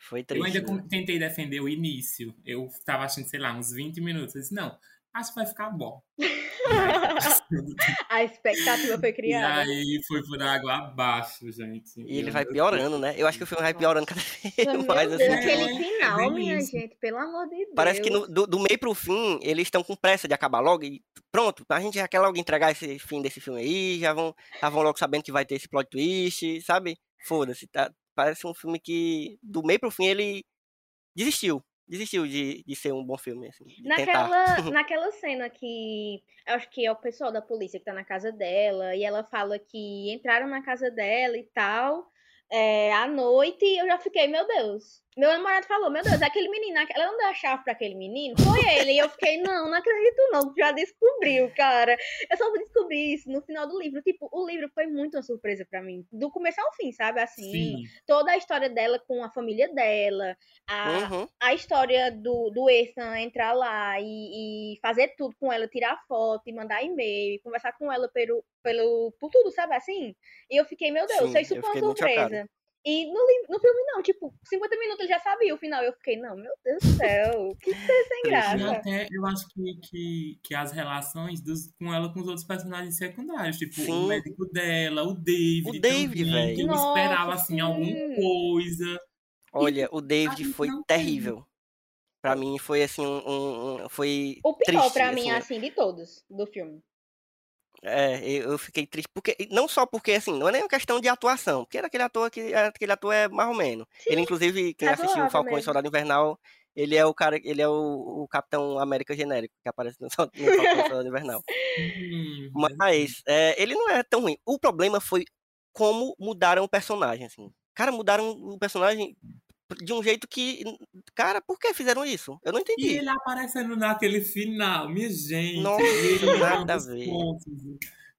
Foi Eu triste. ainda né? tentei defender o início. Eu tava achando, sei lá, uns 20 minutos. Eu disse, não, acho que vai ficar bom. A expectativa foi e criada. aí foi por água abaixo, gente. E ele Eu- vai piorando, né? Eu acho que o filme vai piorando cada vez Meu mais. Deus, assim, aquele É, final, é minha isso. gente, pelo amor de Deus. Parece que no- do, do meio pro fim, eles estão com pressa de acabar logo e pronto, a gente já quer logo entregar esse fim desse filme aí, já vão, já vão logo sabendo que vai ter esse plot twist, sabe? Foda-se, tá? Parece um filme que do meio pro fim ele desistiu, desistiu de, de ser um bom filme, assim, de tentar. Naquela, naquela cena que acho que é o pessoal da polícia que tá na casa dela, e ela fala que entraram na casa dela e tal, é, à noite, eu já fiquei, meu Deus. Meu namorado falou, meu Deus, aquele menino, ela não deu a chave pra aquele menino? Foi ele. E eu fiquei, não, não acredito não, já descobriu, cara. Eu só vou descobrir isso no final do livro. Tipo, o livro foi muito uma surpresa pra mim. Do começo ao fim, sabe? Assim, Sim. toda a história dela com a família dela, a, Uhum, a história do, do Ethan entrar lá e, e fazer tudo com ela, tirar foto e mandar e-mail, e conversar com ela pelo, pelo, por tudo, sabe assim? E eu fiquei, meu Deus, Sim, foi eu super uma surpresa. E no, no filme não, tipo, 50 minutos ele já sabia o final. Eu fiquei, não, meu Deus do céu, que coisa sem Triste, E né? graça. até eu acho que, que, que as relações dos, com ela com os outros personagens secundários, tipo Sim. o médico dela, o David. O David, também, velho. que Eu Nossa, esperava assim sim. alguma coisa. Olha, o David foi não tem. terrível. Pra mim foi assim um, um- um- foi O pior triste, pra mim, assim, assim, de todos do filme. É, eu fiquei triste, porque não só porque, assim, não é nem uma questão de atuação, porque aquele ator, que, aquele ator é mais ou menos. Sim, Ele, inclusive, quem assistiu razoável o Falcão e mesmo. Soldado Invernal, ele é o cara, ele é o, o Capitão América genérico, que aparece no, no Falcão e Soldado Invernal. Mas, é, ele não é tão ruim. O problema foi como mudaram o personagem, assim. Cara, mudaram o personagem de um jeito que, cara, por que fizeram isso? Eu não E entendi. ele aparecendo naquele final, minha gente. Nossa, e ele nada a ver. pontos.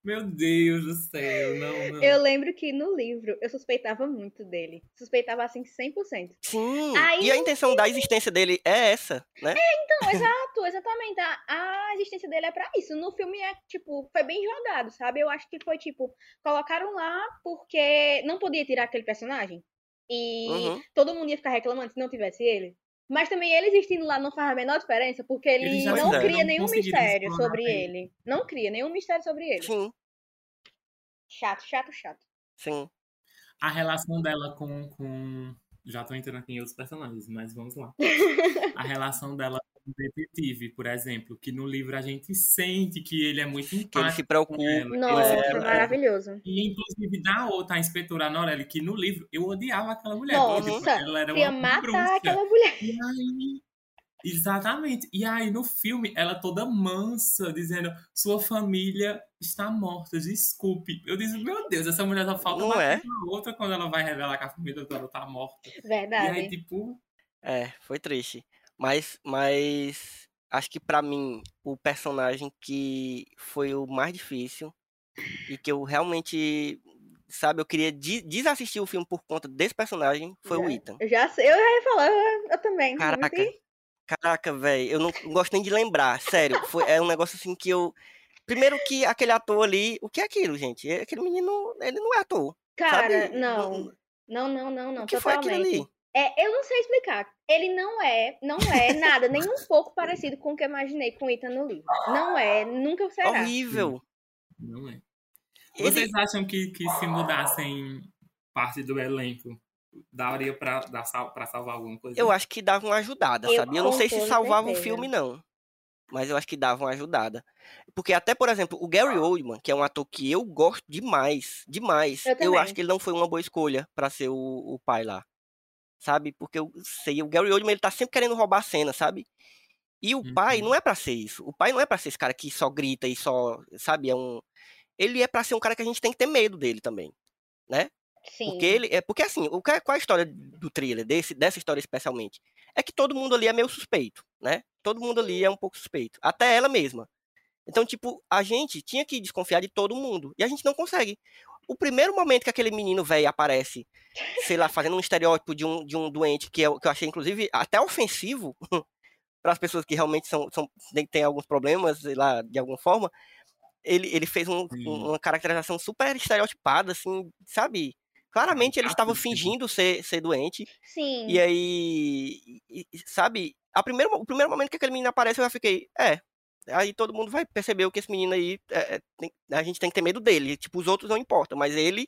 Meu Deus do céu, não, não. Eu lembro que no livro eu suspeitava muito dele. Suspeitava assim 100%. Sim, Aí e a intenção da existência dele é essa, né? Não, exato, exatamente. A, a existência dele é pra isso. No filme é, tipo, foi bem jogado, sabe? Eu acho que foi, tipo, colocaram lá porque não podia tirar aquele personagem. E Uhum. todo mundo ia ficar reclamando se não tivesse ele. Mas também ele existindo lá não faz a menor diferença, porque ele Eles já não fizeram, cria não nenhum mistério sobre bem. ele. Não cria nenhum mistério sobre ele. Sim, Chato, chato, chato. sim. A relação dela com, com. Já tô entrando aqui em outros personagens, mas vamos lá. A relação dela detetive, por exemplo, que no livro a gente sente que ele é muito Que ele empático se preocupa. ela. Nossa, se preocupa. maravilhoso. E inclusive da outra, a inspetora Norelli, que no livro eu odiava aquela mulher. Nossa, porque, tipo, ela era Queria uma matar bruxa. aquela mulher. E aí, exatamente. E aí, no filme, ela toda mansa, dizendo: Sua família está morta, desculpe. Eu disse: Meu Deus, essa mulher só falta Não bater é? outra quando ela vai revelar que a família dela tá morta. E Verdade. aí, tipo, É, foi triste. Mas, mas acho que pra mim o personagem que foi o mais difícil e que eu realmente, sabe, eu queria de- desassistir o filme por conta desse personagem foi o Já- Ethan. Eu já sei, eu já ia falar, eu, eu também. Caraca. Muito- Caraca, velho, eu não gosto nem de lembrar, sério. Foi, é um negócio assim que eu Primeiro que aquele ator ali, o que é aquilo, gente? Aquele menino, ele não é ator. Cara, sabe? não. Não, não, não, não. O que foi aquilo totalmente. ali? É, eu não sei explicar. Ele não é, não é nada, nem um pouco parecido com o que eu imaginei com o Ethan no livro. Não é, nunca será. Horrível. Não é. Ele- Vocês acham que, que se mudassem parte do elenco, daria pra, dar pra salvar alguma coisa? Eu acho que dava uma ajudada, Eu sabe? Eu não sei se salvava o certeza. filme, não. Mas eu acho que dava uma ajudada. Porque até, por exemplo, o Gary Oldman, que é um ator que eu gosto demais, demais, Eu eu, acho que ele não foi uma boa escolha pra ser o, o pai lá. Sabe? Porque eu sei, o Gary Oldman, ele tá sempre querendo roubar a cena, sabe? E o pai Uhum. não é pra ser isso. O pai não é pra ser esse cara que só grita e só, sabe, é um ele é pra ser um cara que a gente tem que ter medo dele também, né? Sim. Porque ele é porque assim, o que- qual é a história do thriller desse dessa história especialmente? É que todo mundo ali é meio suspeito, né? Todo mundo ali é um pouco suspeito, até ela mesma. Então, tipo, a gente tinha que desconfiar de todo mundo e a gente não consegue. O primeiro momento que aquele menino velho aparece, sei lá, fazendo um estereótipo de um, de um doente que eu, que eu achei inclusive até ofensivo para as pessoas que realmente são, são têm- alguns problemas, sei lá, de alguma forma, ele, ele fez um- uma caracterização super estereotipada, assim, sabe? Claramente ele estava fingindo ser, ser doente. Sim. E aí, sabe? A primeiro, o primeiro momento que aquele menino aparece, eu já fiquei, é. Aí todo mundo vai perceber que esse menino aí, é, é, tem- a gente tem que ter medo dele. Tipo, os outros não importa, mas ele,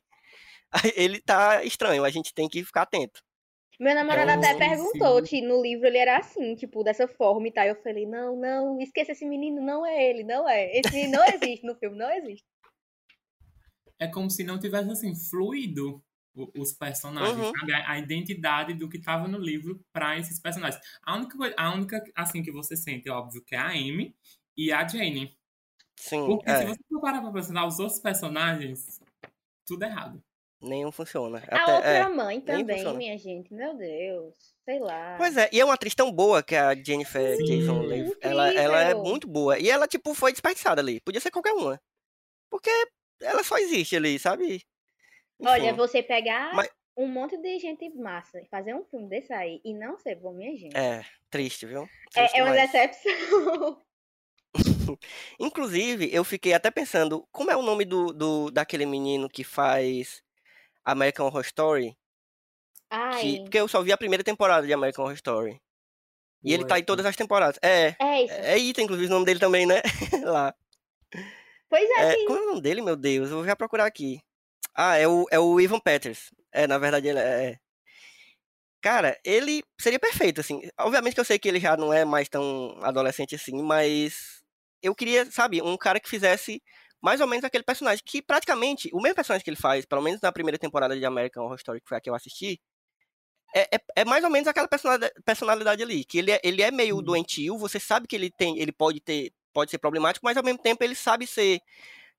ele tá estranho, a gente tem que ficar atento. Meu namorado Eu até não perguntou no livro ele era assim, tipo, dessa forma e tal. Eu falei, não, não, esqueça esse menino, não é ele, não é. Esse menino não existe no filme, não existe. É como se não tivesse assim fluido os personagens, Uhum. sabe? A, identidade do que estava no livro para esses personagens. A única coisa, a única assim que você sente, é óbvio, que é a Amy e a Jane. Sim, Porque se é, você for parar pra pensar os outros personagens, tudo errado. nenhum funciona. A Até, outra é. mãe também, funciona. minha gente, meu Deus. Sei lá. Pois é, e é uma atriz tão boa que é a Jennifer Sim. Jason Leigh. Ela, ela é muito boa. E ela, tipo, foi desperdiçada ali. Podia ser qualquer uma. Porque ela só existe ali, sabe? Olha, Enfim, você pegar Mas- um monte de gente massa e fazer um filme desse aí e não ser bom, minha gente. É, triste, viu? Triste É, é uma decepção. Inclusive, eu fiquei até pensando, como é o nome do, do daquele menino que faz American Horror Story? Que, Ai. porque eu só vi a primeira temporada de American Horror Story. E ele tá em todas as temporadas. É, É isso. é Ethan, inclusive, o nome dele também, né? Lá. Pois é, É, sim. como é o nome dele, meu Deus? Eu vou já procurar aqui. Ah, é o, é o Ivan Peters. É, na verdade, ele é. é. Cara, ele seria perfeito, assim. Obviamente que eu sei que ele já não é mais tão adolescente assim, mas eu queria, sabe, um cara que fizesse mais ou menos aquele personagem. Que praticamente, o mesmo personagem que ele faz, pelo menos na primeira temporada de American Horror Story, que foi a que eu assisti, é, é, é mais ou menos aquela personalidade, personalidade ali. Que ele é, ele é meio Hum. doentio, você sabe que ele tem. Ele pode ter. Pode ser problemático, mas ao mesmo tempo ele sabe ser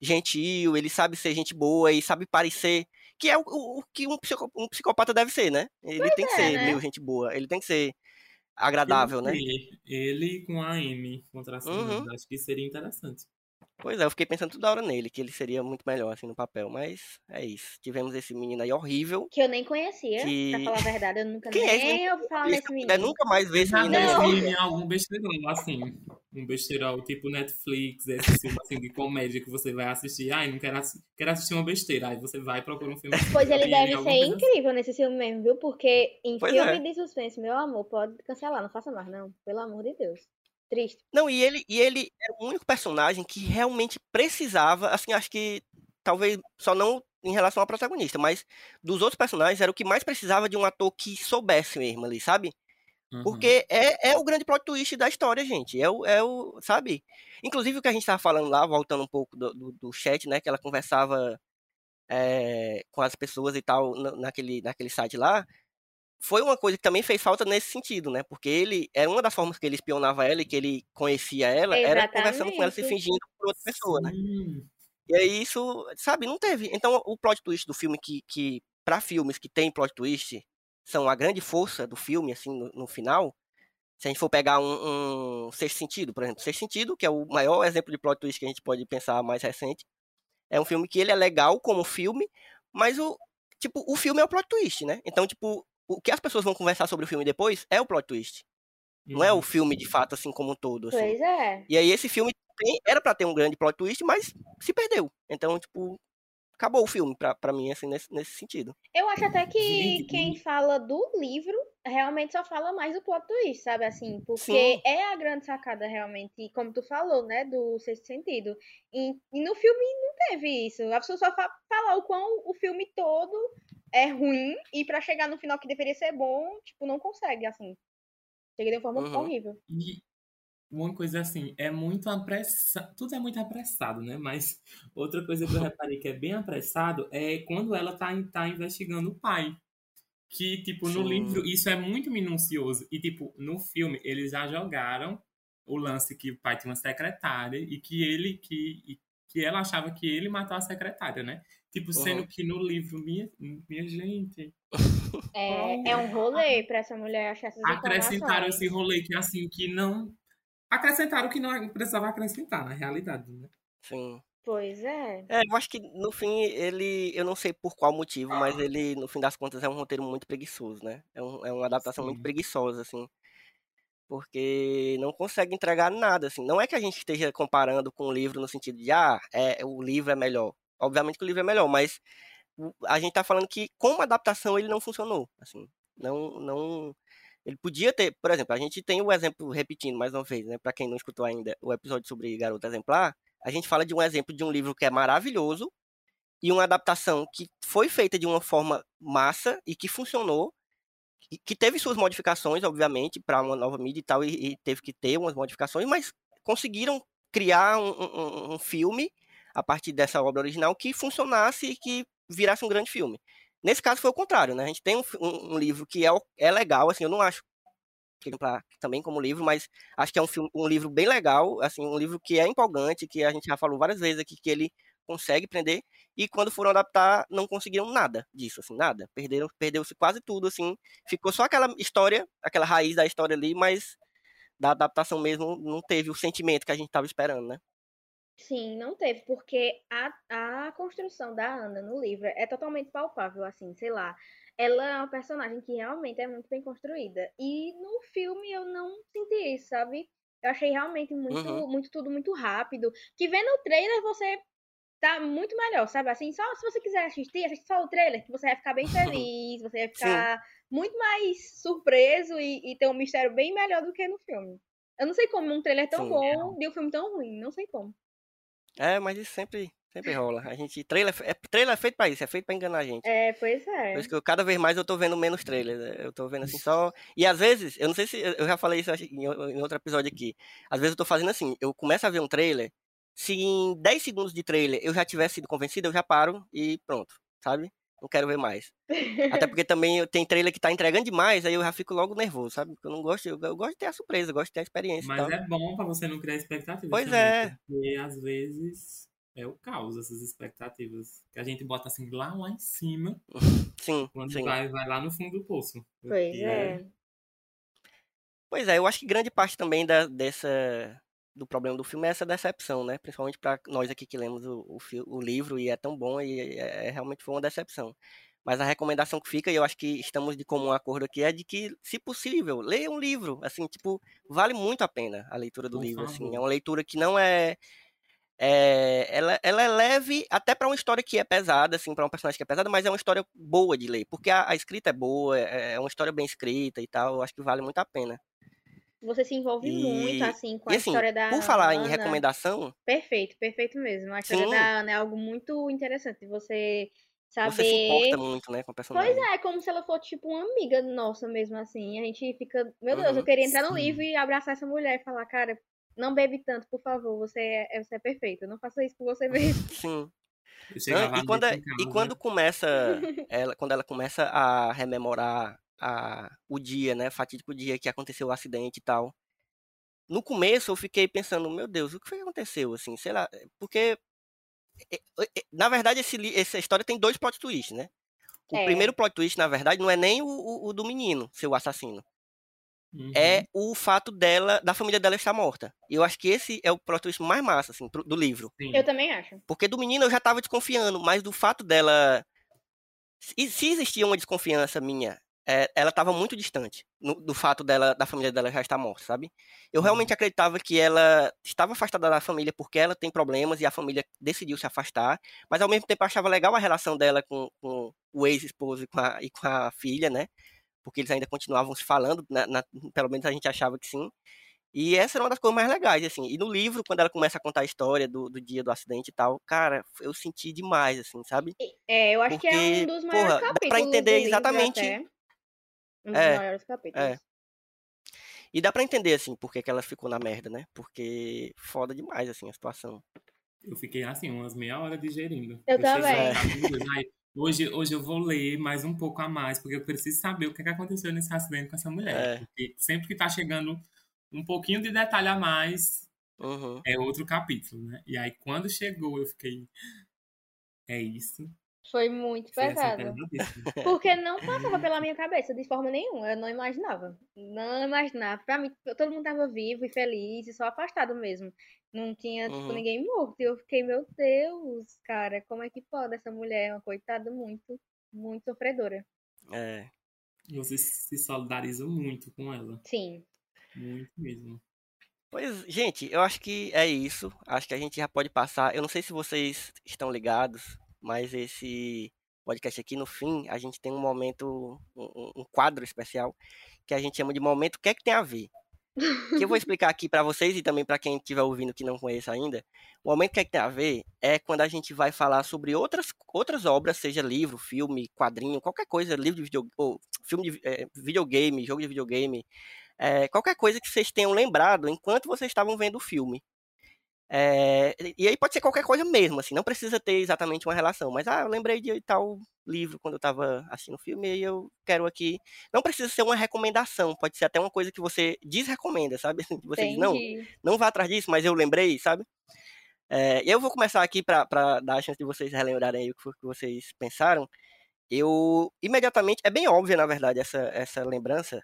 gentil, ele sabe ser gente boa e sabe parecer. Que é o, o- o que um, psico- psicopata deve ser, né? Ele tem que é, ser né? meio gente boa, ele tem que ser agradável, né? Ele, com a Amy contra a Uhum. Acho que seria interessante. Pois é, eu fiquei pensando toda hora nele, que ele seria muito melhor assim no papel, mas é isso. Tivemos esse menino aí horrível. Que eu nem conhecia, Que- pra falar a verdade. Eu nunca Quem é esse nem ouvi falar se nesse eu puder menino. nunca mais ver esse menino em algum besteirão, assim. Um besteirão tipo Netflix, esse filme assim, de comédia que você vai assistir. Ai, não quero, assi- quero assistir uma besteira. Aí você vai e procura um filme. Pois ele deve ser coisa assim. incrível nesse filme mesmo, viu? Porque em Pois filme é. de suspense, meu amor, pode cancelar, não faça mais, não. Pelo amor de Deus. Triste. Não, e ele, e ele era o único personagem que realmente precisava, assim, acho que talvez só não em relação ao protagonista, mas dos outros personagens era o que mais precisava de um ator que soubesse mesmo ali, sabe? Uhum. Porque é, é o grande plot twist da história, gente. É o, é o sabe? Inclusive o que a gente tava falando lá, voltando um pouco do, do, do chat, né? Que ela conversava é, com as pessoas e tal na- naquele, naquele site lá. Foi uma coisa que também fez falta nesse sentido, né? Porque ele era uma das formas que ele espionava ela e que ele conhecia ela, era conversando com ela se Exatamente. fingindo por outra pessoa, né? Sim. E aí isso, sabe, não teve. Então o plot twist do filme que, que para filmes que tem plot twist, são a grande força do filme, assim, no, no final. Se a gente for pegar um, um Sexto Sentido, por exemplo, Sexto Sentido, que é o maior exemplo de plot twist que a gente pode pensar mais recente, é um filme que ele é legal como filme, mas o tipo o filme é o plot twist, né? Então tipo o que as pessoas vão conversar sobre o filme depois é o plot twist. Não é o filme de fato, assim, como um todo, assim. Pois é. E aí esse filme tem- era pra ter um grande plot twist, mas se perdeu. Então, tipo, acabou o filme pra, pra mim, assim, nesse, nesse sentido. Eu acho até que Gente, quem fala do livro realmente só fala mais do plot twist, sabe? Assim, porque Sim. é a grande sacada realmente, como tu falou, né? Do sexto sentido. E, e no filme não teve isso. A pessoa só fa falar o quão o filme todo é ruim e pra chegar no final que deveria ser bom, tipo, não consegue, assim. Chega de uma forma Uhum. horrível. E uma coisa assim, é muito apressado. Tudo é muito apressado, né? Mas outra coisa que eu reparei que é bem apressado é quando ela tá, tá investigando o pai. Que, tipo, no Sim. livro isso é muito minucioso. E, tipo, no filme eles já jogaram o lance que o pai tinha uma secretária e que ele, que, e que ela achava que ele matou a secretária, né? Tipo, sendo Uhum. que no livro, minha, minha gente, É, é um rolê pra essa mulher achar essas acrescentaram esse rolê que assim que não acrescentaram o que não precisava acrescentar na realidade né? Sim. Pois é. É, eu acho que no fim ele, eu não sei por qual motivo, mas ele, no fim das contas, é um roteiro muito preguiçoso, né? É, um- é uma adaptação muito Sim. preguiçosa, assim. Porque não consegue entregar nada, assim. Não é que a gente esteja comparando com o livro no sentido de, ah, é, o livro é melhor. Obviamente que o livro é melhor, mas a gente tá falando que como adaptação ele não funcionou, assim. Não, não... Ele podia ter, por exemplo, a gente tem o exemplo, repetindo mais uma vez, né? Pra quem não escutou ainda o episódio sobre Garota Exemplar, a gente fala de um exemplo de um livro que é maravilhoso e uma adaptação que foi feita de uma forma massa e que funcionou, e que teve suas modificações, obviamente, para uma nova mídia e tal, e, e teve que ter umas modificações, mas conseguiram criar um, um- um filme a partir dessa obra original que funcionasse e que virasse um grande filme. Nesse caso foi o contrário, né? A gente tem um, um- um livro que é, é legal, assim, eu não acho também como livro, mas acho que é um, filme, um livro bem legal, assim, um livro que é empolgante, que a gente já falou várias vezes aqui que ele consegue prender, e quando foram adaptar não conseguiram nada disso, assim, nada. Perderam, perdeu-se quase tudo, assim, ficou só aquela história, aquela raiz da história ali, mas da adaptação mesmo não teve o sentimento que a gente estava esperando, né? Sim, não teve, porque a, a construção da Ana no livro é totalmente palpável, assim, sei lá. Ela é uma personagem que realmente é muito bem construída. E no filme eu não senti isso, sabe? Eu achei realmente muito, Uhum. muito tudo muito rápido. Que vendo o trailer você tá muito melhor, sabe? Assim, só se você quiser assistir, assiste só o trailer, que você vai ficar bem feliz, você vai ficar muito mais surpreso e, e ter um mistério bem melhor do que no filme. Eu não sei como um trailer tão Sim. bom de um filme tão ruim, não sei como. É, mas isso sempre, sempre rola. A gente, trailer, é, trailer é feito pra isso, é feito pra enganar a gente. É, pois é. Por isso que eu, cada vez mais eu tô vendo menos trailers. né? Eu tô vendo assim só. E às vezes, eu não sei se. Eu já falei isso em outro episódio aqui. Às vezes eu tô fazendo assim, eu começo a ver um trailer. Se em 10 segundos de trailer eu já tivesse sido convencido, eu já paro e pronto, sabe? Não quero ver mais. Até porque também tem trailer que tá entregando demais, aí eu já fico logo nervoso, sabe? Porque eu não gosto, eu, eu gosto de ter a surpresa, eu gosto de ter a experiência Mas tal. é bom pra você não criar expectativas. Pois também, é. Porque às vezes é o caos, essas expectativas. Que a gente bota assim lá, lá em cima, Sim, quando sim. vai, vai lá no fundo do poço. Pois Porque é. Pois é, eu acho que grande parte também da, dessa do problema do filme é essa decepção, né? Principalmente para nós aqui que lemos o, o, o livro e é tão bom e é, é- realmente foi uma decepção. Mas a recomendação que fica, e eu acho que estamos de comum acordo aqui, é de que, se possível, leia um livro. Assim, tipo, vale muito a pena a leitura do Por livro. Assim, é uma leitura que não é. é- ela, ela é leve até para uma história que é pesada, assim, para um personagem que é pesada, mas é uma história boa de ler, porque a, a escrita é boa, é, é uma história bem escrita e tal. Eu acho que vale muito a pena. Você se envolve E- muito, assim, com a assim, história da por falar em Ana. recomendação, Perfeito, perfeito mesmo. A história Sim. da Ana é algo muito interessante. Você saber. você se importa muito, né, com o personagem. Pois é, é como se ela fosse tipo uma amiga nossa mesmo, assim. A gente fica, meu Deus, Uhum. eu queria entrar no Sim. livro e abraçar essa mulher e falar, cara, não bebe tanto, por favor, você é, você é perfeita. Não faça isso por você mesmo. Sim. Não, e quando, é- em e casa, quando começa, ela, quando ela começa a rememorar a, o dia, né, fatídico dia que aconteceu o acidente e tal. No começo eu fiquei pensando, meu Deus, o que foi que aconteceu, assim, sei lá, porque é, é, na verdade esse, li- essa história tem dois plot twists, né? O É. primeiro plot twist, na verdade, não é nem o, o- o do menino, ser o assassino. Uhum. é o fato dela, da família dela estar morta. E eu acho que esse é o plot twist mais massa, assim, pro- do livro. Sim. Eu também acho. Porque do menino eu já tava desconfiando, mas do fato dela. Se, se existia uma desconfiança minha é, ela estava muito distante no, do fato dela, da família dela já estar morta, sabe? Eu realmente acreditava que ela estava afastada da família porque ela tem problemas e a família decidiu se afastar, mas ao mesmo tempo achava legal a relação dela com, com o ex-esposo e, com a- e com a filha, né? Porque eles ainda continuavam se falando, na- na- pelo menos a gente achava que sim. E essa era uma das coisas mais legais, assim. E no livro, quando ela começa a contar a história do, do dia do acidente e tal, cara, eu senti demais, assim, sabe? É, eu acho que é um Porque, dos maiores porra, dá pra capítulos entender exatamente-. Um dos É, maiores capítulos. E dá pra entender, assim, por que ela ficou na merda, né? Porque foda demais, assim, a situação. Eu fiquei assim, umas meia hora digerindo. Eu cheguei também. Hoje, hoje eu vou ler mais um pouco a mais, porque eu preciso saber o que, que aconteceu nesse acidente com essa mulher. É. Porque sempre que tá chegando um pouquinho de detalhe a mais, Uhum. é outro capítulo, né? E aí, quando chegou, eu fiquei. É isso. Foi muito assim, pesado. Porque não passava pela minha cabeça de forma nenhuma. Eu não imaginava. Não imaginava. Pra mim, todo mundo tava vivo e feliz e só afastado mesmo. Não tinha, tipo, Uhum. ninguém morto. E eu fiquei, meu Deus, cara, como é que pode essa mulher? Uma coitada muito, muito sofredora. É. Você se solidariza muito com ela. Sim. Muito mesmo. Pois, gente, eu acho que é isso. Acho que a gente já pode passar. Eu não sei se vocês estão ligados, mas esse podcast aqui, no fim, a gente tem um momento, um, um- quadro especial, que a gente chama de momento o que é que tem a ver. Que eu vou explicar aqui pra vocês e também pra quem estiver ouvindo que não conhece ainda. O momento que é que tem a ver é quando a gente vai falar sobre outras, outras obras, seja livro, filme, quadrinho, qualquer coisa, livro de video, ou filme de eh, videogame, jogo de videogame, é, qualquer coisa que vocês tenham lembrado enquanto vocês estavam vendo o filme. É, e- aí pode ser qualquer coisa mesmo, assim, não precisa ter exatamente uma relação, mas ah, eu lembrei de tal livro quando eu estava assistindo o filme e eu quero aqui. Não precisa ser uma recomendação, pode ser até uma coisa que você desrecomenda, sabe? Assim, Você diz, não, Entendi. não vá atrás disso, mas eu lembrei, sabe? É, e eu vou começar aqui para dar a chance de vocês relembrarem o que vocês pensaram. Eu imediatamente, é bem óbvia na verdade essa, essa lembrança,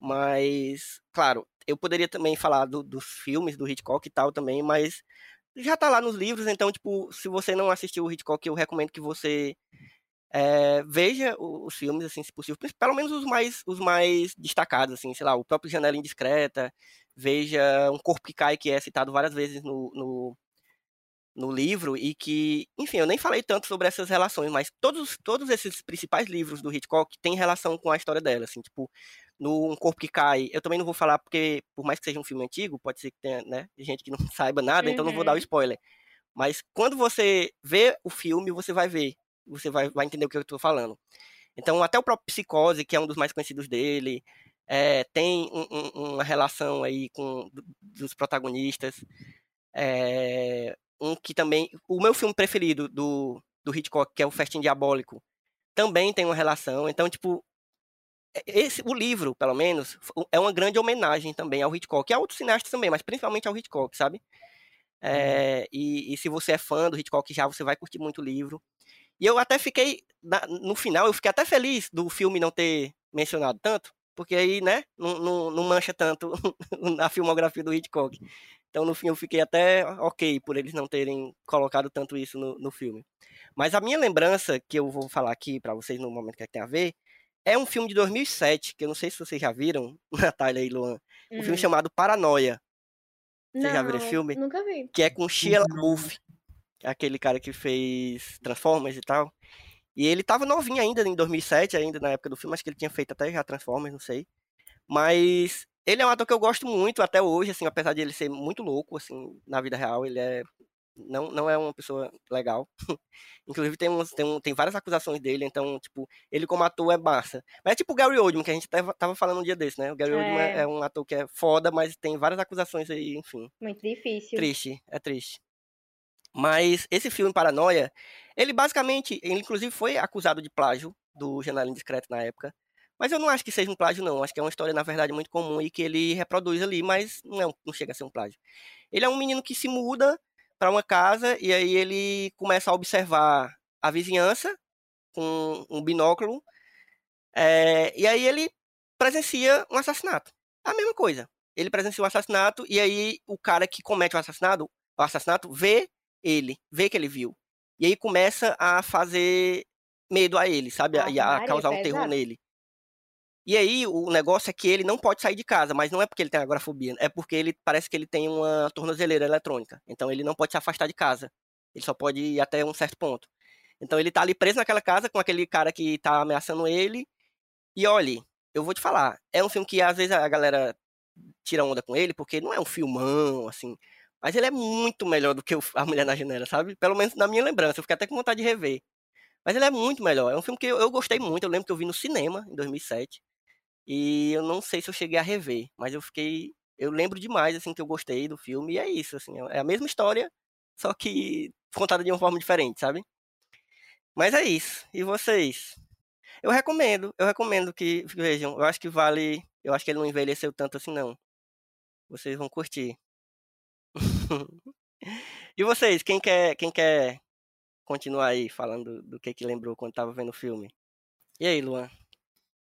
mas claro, eu poderia também falar do- dos filmes do Hitchcock e tal também, mas já tá lá nos livros, então tipo, se você não assistiu o Hitchcock, eu recomendo que você é, veja os filmes, assim, se possível, pelo menos os mais, os mais destacados, assim, sei lá, o próprio Janela Indiscreta, veja Um Corpo que Cai, que é citado várias vezes no, no, no livro, e que, enfim, eu nem falei tanto sobre essas relações, mas todos, todos esses principais livros do Hitchcock têm relação com a história dela, assim, tipo, no Um Corpo que Cai, eu também não vou falar porque, por mais que seja um filme antigo, pode ser que tenha, né, gente que não saiba nada, então não vou dar o Uhum. spoiler. Mas quando você vê o filme, você vai ver, você vai, vai entender o que eu estou falando. Então, até o próprio Psicose, que é um dos mais conhecidos dele, é, tem um- um- uma relação aí com do- dos protagonistas. É, um que também. O meu filme preferido do, do Hitchcock, que é o Festim Diabólico, também tem uma relação. Então, tipo. É- Esse, o livro, pelo menos, é uma grande homenagem também ao Hitchcock, e a outros cineastas também, mas principalmente ao Hitchcock, sabe? É, e, e se você é fã do Hitchcock já, você vai curtir muito o livro. E eu até fiquei, na- no final, eu fiquei até feliz do filme não ter mencionado tanto, porque aí, né, não, não, não mancha tanto a filmografia do Hitchcock. Então, no fim, eu fiquei até ok por eles não terem colocado tanto isso no, no filme. Mas a minha lembrança, que eu vou falar aqui pra vocês no momento que é que tem a ver, é um filme de 2007, que eu não sei se vocês já viram, Natália e Luan, um filme Hum. chamado Paranoia, Vocês já viram esse filme? Nunca vi. que é com Shia. LaBeouf, aquele cara que fez Transformers e tal. E ele tava novinho ainda em 2007, ainda na época do filme, acho que ele tinha feito até já Transformers, não sei. Mas ele é um ator que eu gosto muito até hoje, assim, apesar de ele ser muito louco, assim, na vida real, ele é não, não é uma pessoa legal. Inclusive tem, tem, um, tem várias acusações dele, então, tipo, ele como ator é massa. Mas é tipo o Gary Oldman, que a gente tava, tava falando um dia desse, né? O Gary Oldman É. é. é um ator que é foda, mas tem várias acusações aí, enfim. Muito difícil. Triste, é triste. Mas esse filme Paranoia, ele basicamente, ele inclusive foi acusado de plágio do Janela Indiscreto na época. Mas eu não acho que seja um plágio, não. Acho que é uma história, na verdade, muito comum e que ele reproduz ali, mas não, é um- não chega a ser um plágio. Ele é um menino que se muda para uma casa e aí ele começa a observar a vizinhança com um binóculo. é, e aí ele presencia um assassinato. A mesma coisa. Ele presencia um assassinato e aí o cara que comete o assassinato, o assassinato vê ele, vê que ele viu. E aí começa a fazer medo a ele, sabe? Ave E a causar um terror nele. E aí o negócio é que ele não pode sair de casa, mas não é porque ele tem agorafobia, é porque ele parece que ele tem uma tornozeleira eletrônica. Então ele não pode se afastar de casa. Ele só pode ir até um certo ponto. Então ele tá ali preso naquela casa com aquele cara que tá ameaçando ele. E olhe, eu vou te falar, é um filme que às vezes a galera tira onda com ele, porque não é um filmão, assim. Mas ele é muito melhor do que A Mulher na Janela, sabe? Pelo menos na minha lembrança. Eu fiquei até com vontade de rever. Mas ele é muito melhor. É um filme que eu, eu gostei muito. Eu lembro que eu vi no cinema, em 2007. E eu não sei se eu cheguei a rever. Mas eu fiquei... Eu lembro demais, assim, que eu gostei do filme. E é isso, assim. É a mesma história, só que contada de uma forma diferente, sabe? Mas é isso. E vocês? Eu recomendo, eu recomendo que vejam. Eu acho que vale. Eu acho que ele não envelheceu tanto assim, não. Vocês vão curtir. e vocês, quem quer, quem quer continuar aí falando do que que lembrou quando tava vendo o filme? E aí, Luan?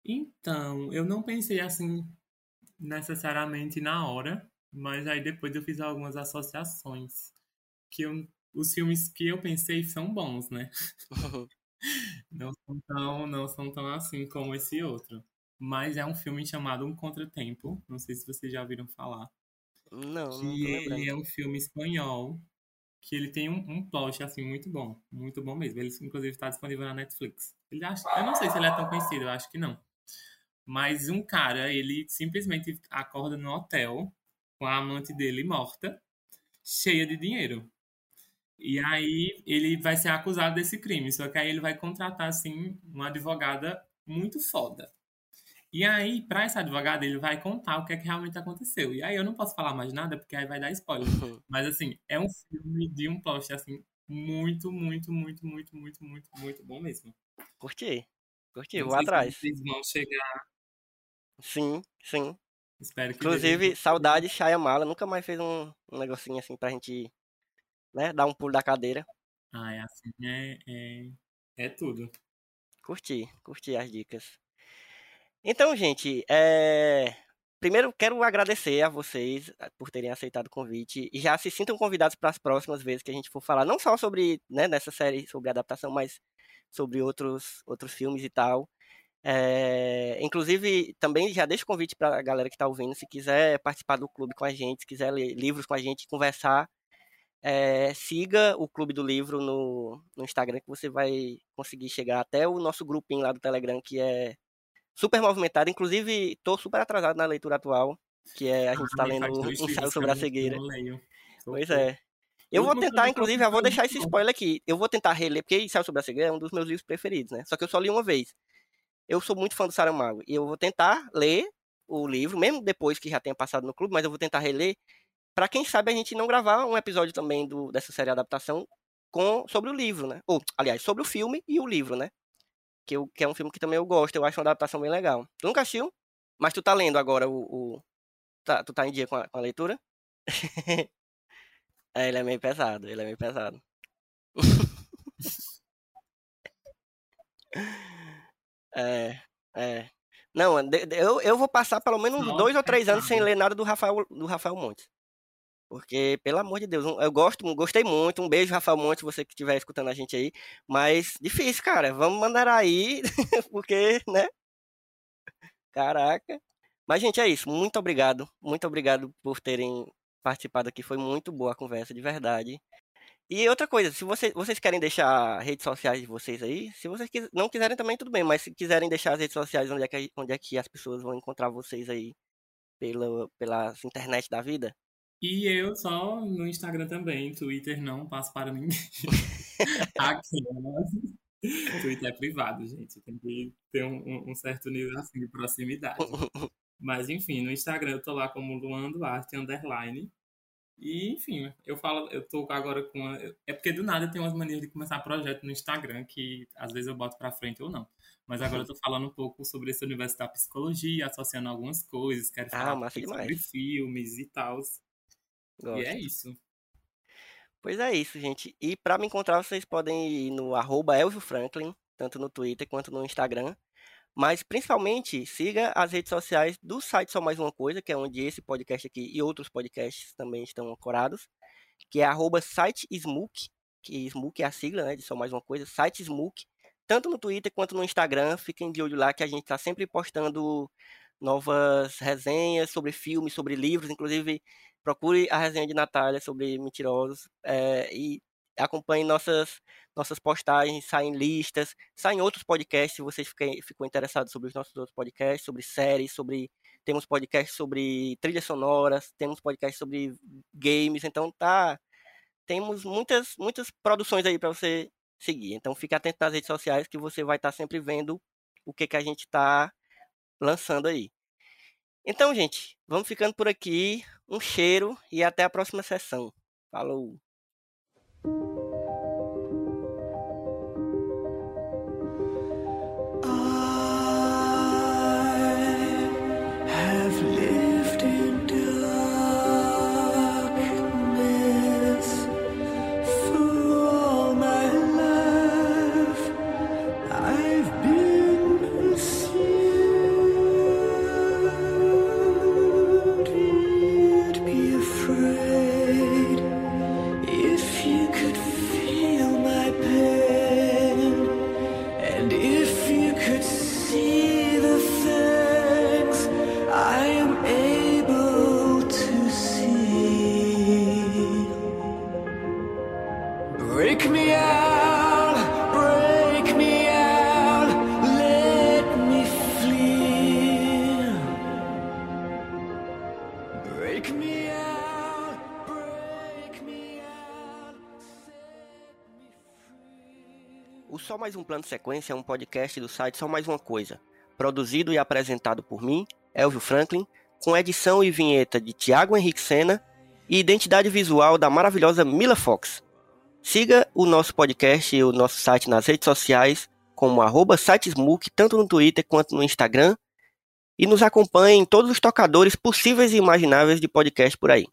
Então, eu não pensei assim necessariamente na hora, mas aí depois eu fiz algumas associações. Que eu, os filmes que eu pensei são bons, né? não são tão, não são tão assim como esse outro. Mas é um filme chamado Um Contratempo. Não sei se vocês já ouviram falar. Não, que não ele é um filme espanhol que ele tem um, um plot assim muito bom, muito bom mesmo. Ele inclusive está disponível na Netflix. Ele acha, eu não sei se ele é tão conhecido, eu acho que não. Mas um cara, ele simplesmente acorda no hotel com a amante dele morta, cheia de dinheiro. E aí ele vai ser acusado desse crime, só que aí ele vai contratar assim uma advogada muito foda. E aí, para essa advogada, ele vai contar o que é que realmente aconteceu. E aí eu não posso falar mais nada, porque aí vai dar spoiler. Uhum. Mas assim, é um filme de um plot assim muito, muito, muito, muito, muito, muito, muito bom mesmo. Curti. Curti, vou atrás. Vocês vão chegar. Sim, sim. Espero que Inclusive, dê- saudade Shyamala. Nunca mais fez um, um negocinho assim pra gente, né, dar um pulo da cadeira. Ah, é assim, é, é, é tudo. Curti, curti as dicas. Então, gente, é... primeiro quero agradecer a vocês eh, por terem aceitado o convite e já se sintam convidados para as próximas vezes que a gente for falar, não só sobre, né, nessa série sobre adaptação, mas sobre outros, outros filmes e tal. É, inclusive, também já deixo o convite para a galera que está ouvindo, se quiser participar do clube com a gente, se quiser ler livros com a gente, conversar, é, siga o Clube do Livro no, no Instagram, que você vai conseguir chegar até o nosso grupinho lá do Telegram, que é super movimentado. Inclusive, estou super atrasado na leitura atual, que é a gente está Ai, lendo faz um ensaio sobre a eu não- cegueira. eu. Pois é. Eu vou tentar, eu inclusive, já vou deixar esse bom. spoiler aqui. Eu vou tentar reler, porque Ensaio sobre a Cegueira é um dos meus livros preferidos, né? Só que eu só li uma vez. Eu sou muito fã do Saramago. E eu vou tentar ler o livro, mesmo depois que já tenha passado no clube, mas eu vou tentar reler. Pra quem sabe a gente não gravar um episódio também do, dessa série adaptação com, sobre o livro, né? Ou, aliás, sobre o filme e o livro, né? Que, eu, que é um filme que também eu gosto, eu acho uma adaptação bem legal. Tu nunca assistiu? Mas tu tá lendo agora o. o- tá, tu tá em dia com a, com a leitura? É, ele é meio pesado, ele é meio pesado. É, é. Não, eu, eu vou passar pelo menos Só dois ou três anos sem ler nada do Rafael, do Rafael Montes. Porque, pelo amor de Deus, eu gosto, gostei muito. Um beijo, Rafael Montes, você que estiver escutando a gente aí. Mas difícil, cara. Vamos mandar aí, porque, né? Caraca. Mas, gente, é isso. Muito obrigado. Muito obrigado por terem participado aqui. Foi muito boa a conversa, de verdade. E outra coisa, se você, vocês querem deixar redes sociais de vocês aí, se vocês quis- não quiserem também, tudo bem, mas se quiserem deixar as redes sociais onde é que, onde é que as pessoas vão encontrar vocês aí pela, pela internet da vida. E eu só no Instagram também, Twitter não passo para ninguém. Aqui, Twitter é privado, gente. Tem que ter um, um- um certo nível assim de proximidade. Mas enfim, no Instagram eu tô lá como Luan Duarte Underline. E enfim, eu falo, eu tô agora com. a- é porque do nada eu tenho umas manias de começar projeto no Instagram que às vezes eu boto pra frente ou não. Mas agora eu tô falando um pouco sobre esse universo da psicologia, associando algumas coisas, quero Ah, falar pouquinho sobre demais. filmes e tal. E é isso. Pois é isso, gente. E para me encontrar, vocês podem ir no arroba Elvio Franklin, tanto no Twitter quanto no Instagram. Mas principalmente siga as redes sociais do site Só Mais Uma Coisa, que é onde esse podcast aqui e outros podcasts também estão ancorados, que é arroba site que Smook é a sigla, né, de Só Mais Uma Coisa, site tanto no Twitter quanto no Instagram. Fiquem de olho lá que a gente está sempre postando novas resenhas sobre filmes, sobre livros. Inclusive, procure a resenha de Natália sobre Mentirosos é, e acompanhe nossas, nossas postagens, saem listas, saem outros podcasts, se vocês fiquem, ficam interessados sobre os nossos outros podcasts, sobre séries, sobre temos podcasts sobre trilhas sonoras, temos podcasts sobre games, então tá temos muitas muitas produções aí para você seguir. Então fique atento nas redes sociais que você vai estar tá sempre vendo o que que a gente está lançando aí. Então, gente, vamos ficando por aqui. Um cheiro e até a próxima sessão. Falou! Só Mais Um Plano Sequência é um podcast do site Só Mais Uma Coisa, produzido e apresentado por mim, Elvio Franklin, com edição e vinheta de Tiago Henrique Sena e identidade visual da maravilhosa Mila Fox. Siga o nosso podcast e o nosso site nas redes sociais, como arroba sitesmook, tanto no Twitter quanto no Instagram, e nos acompanhe em todos os tocadores possíveis e imagináveis de podcast por aí.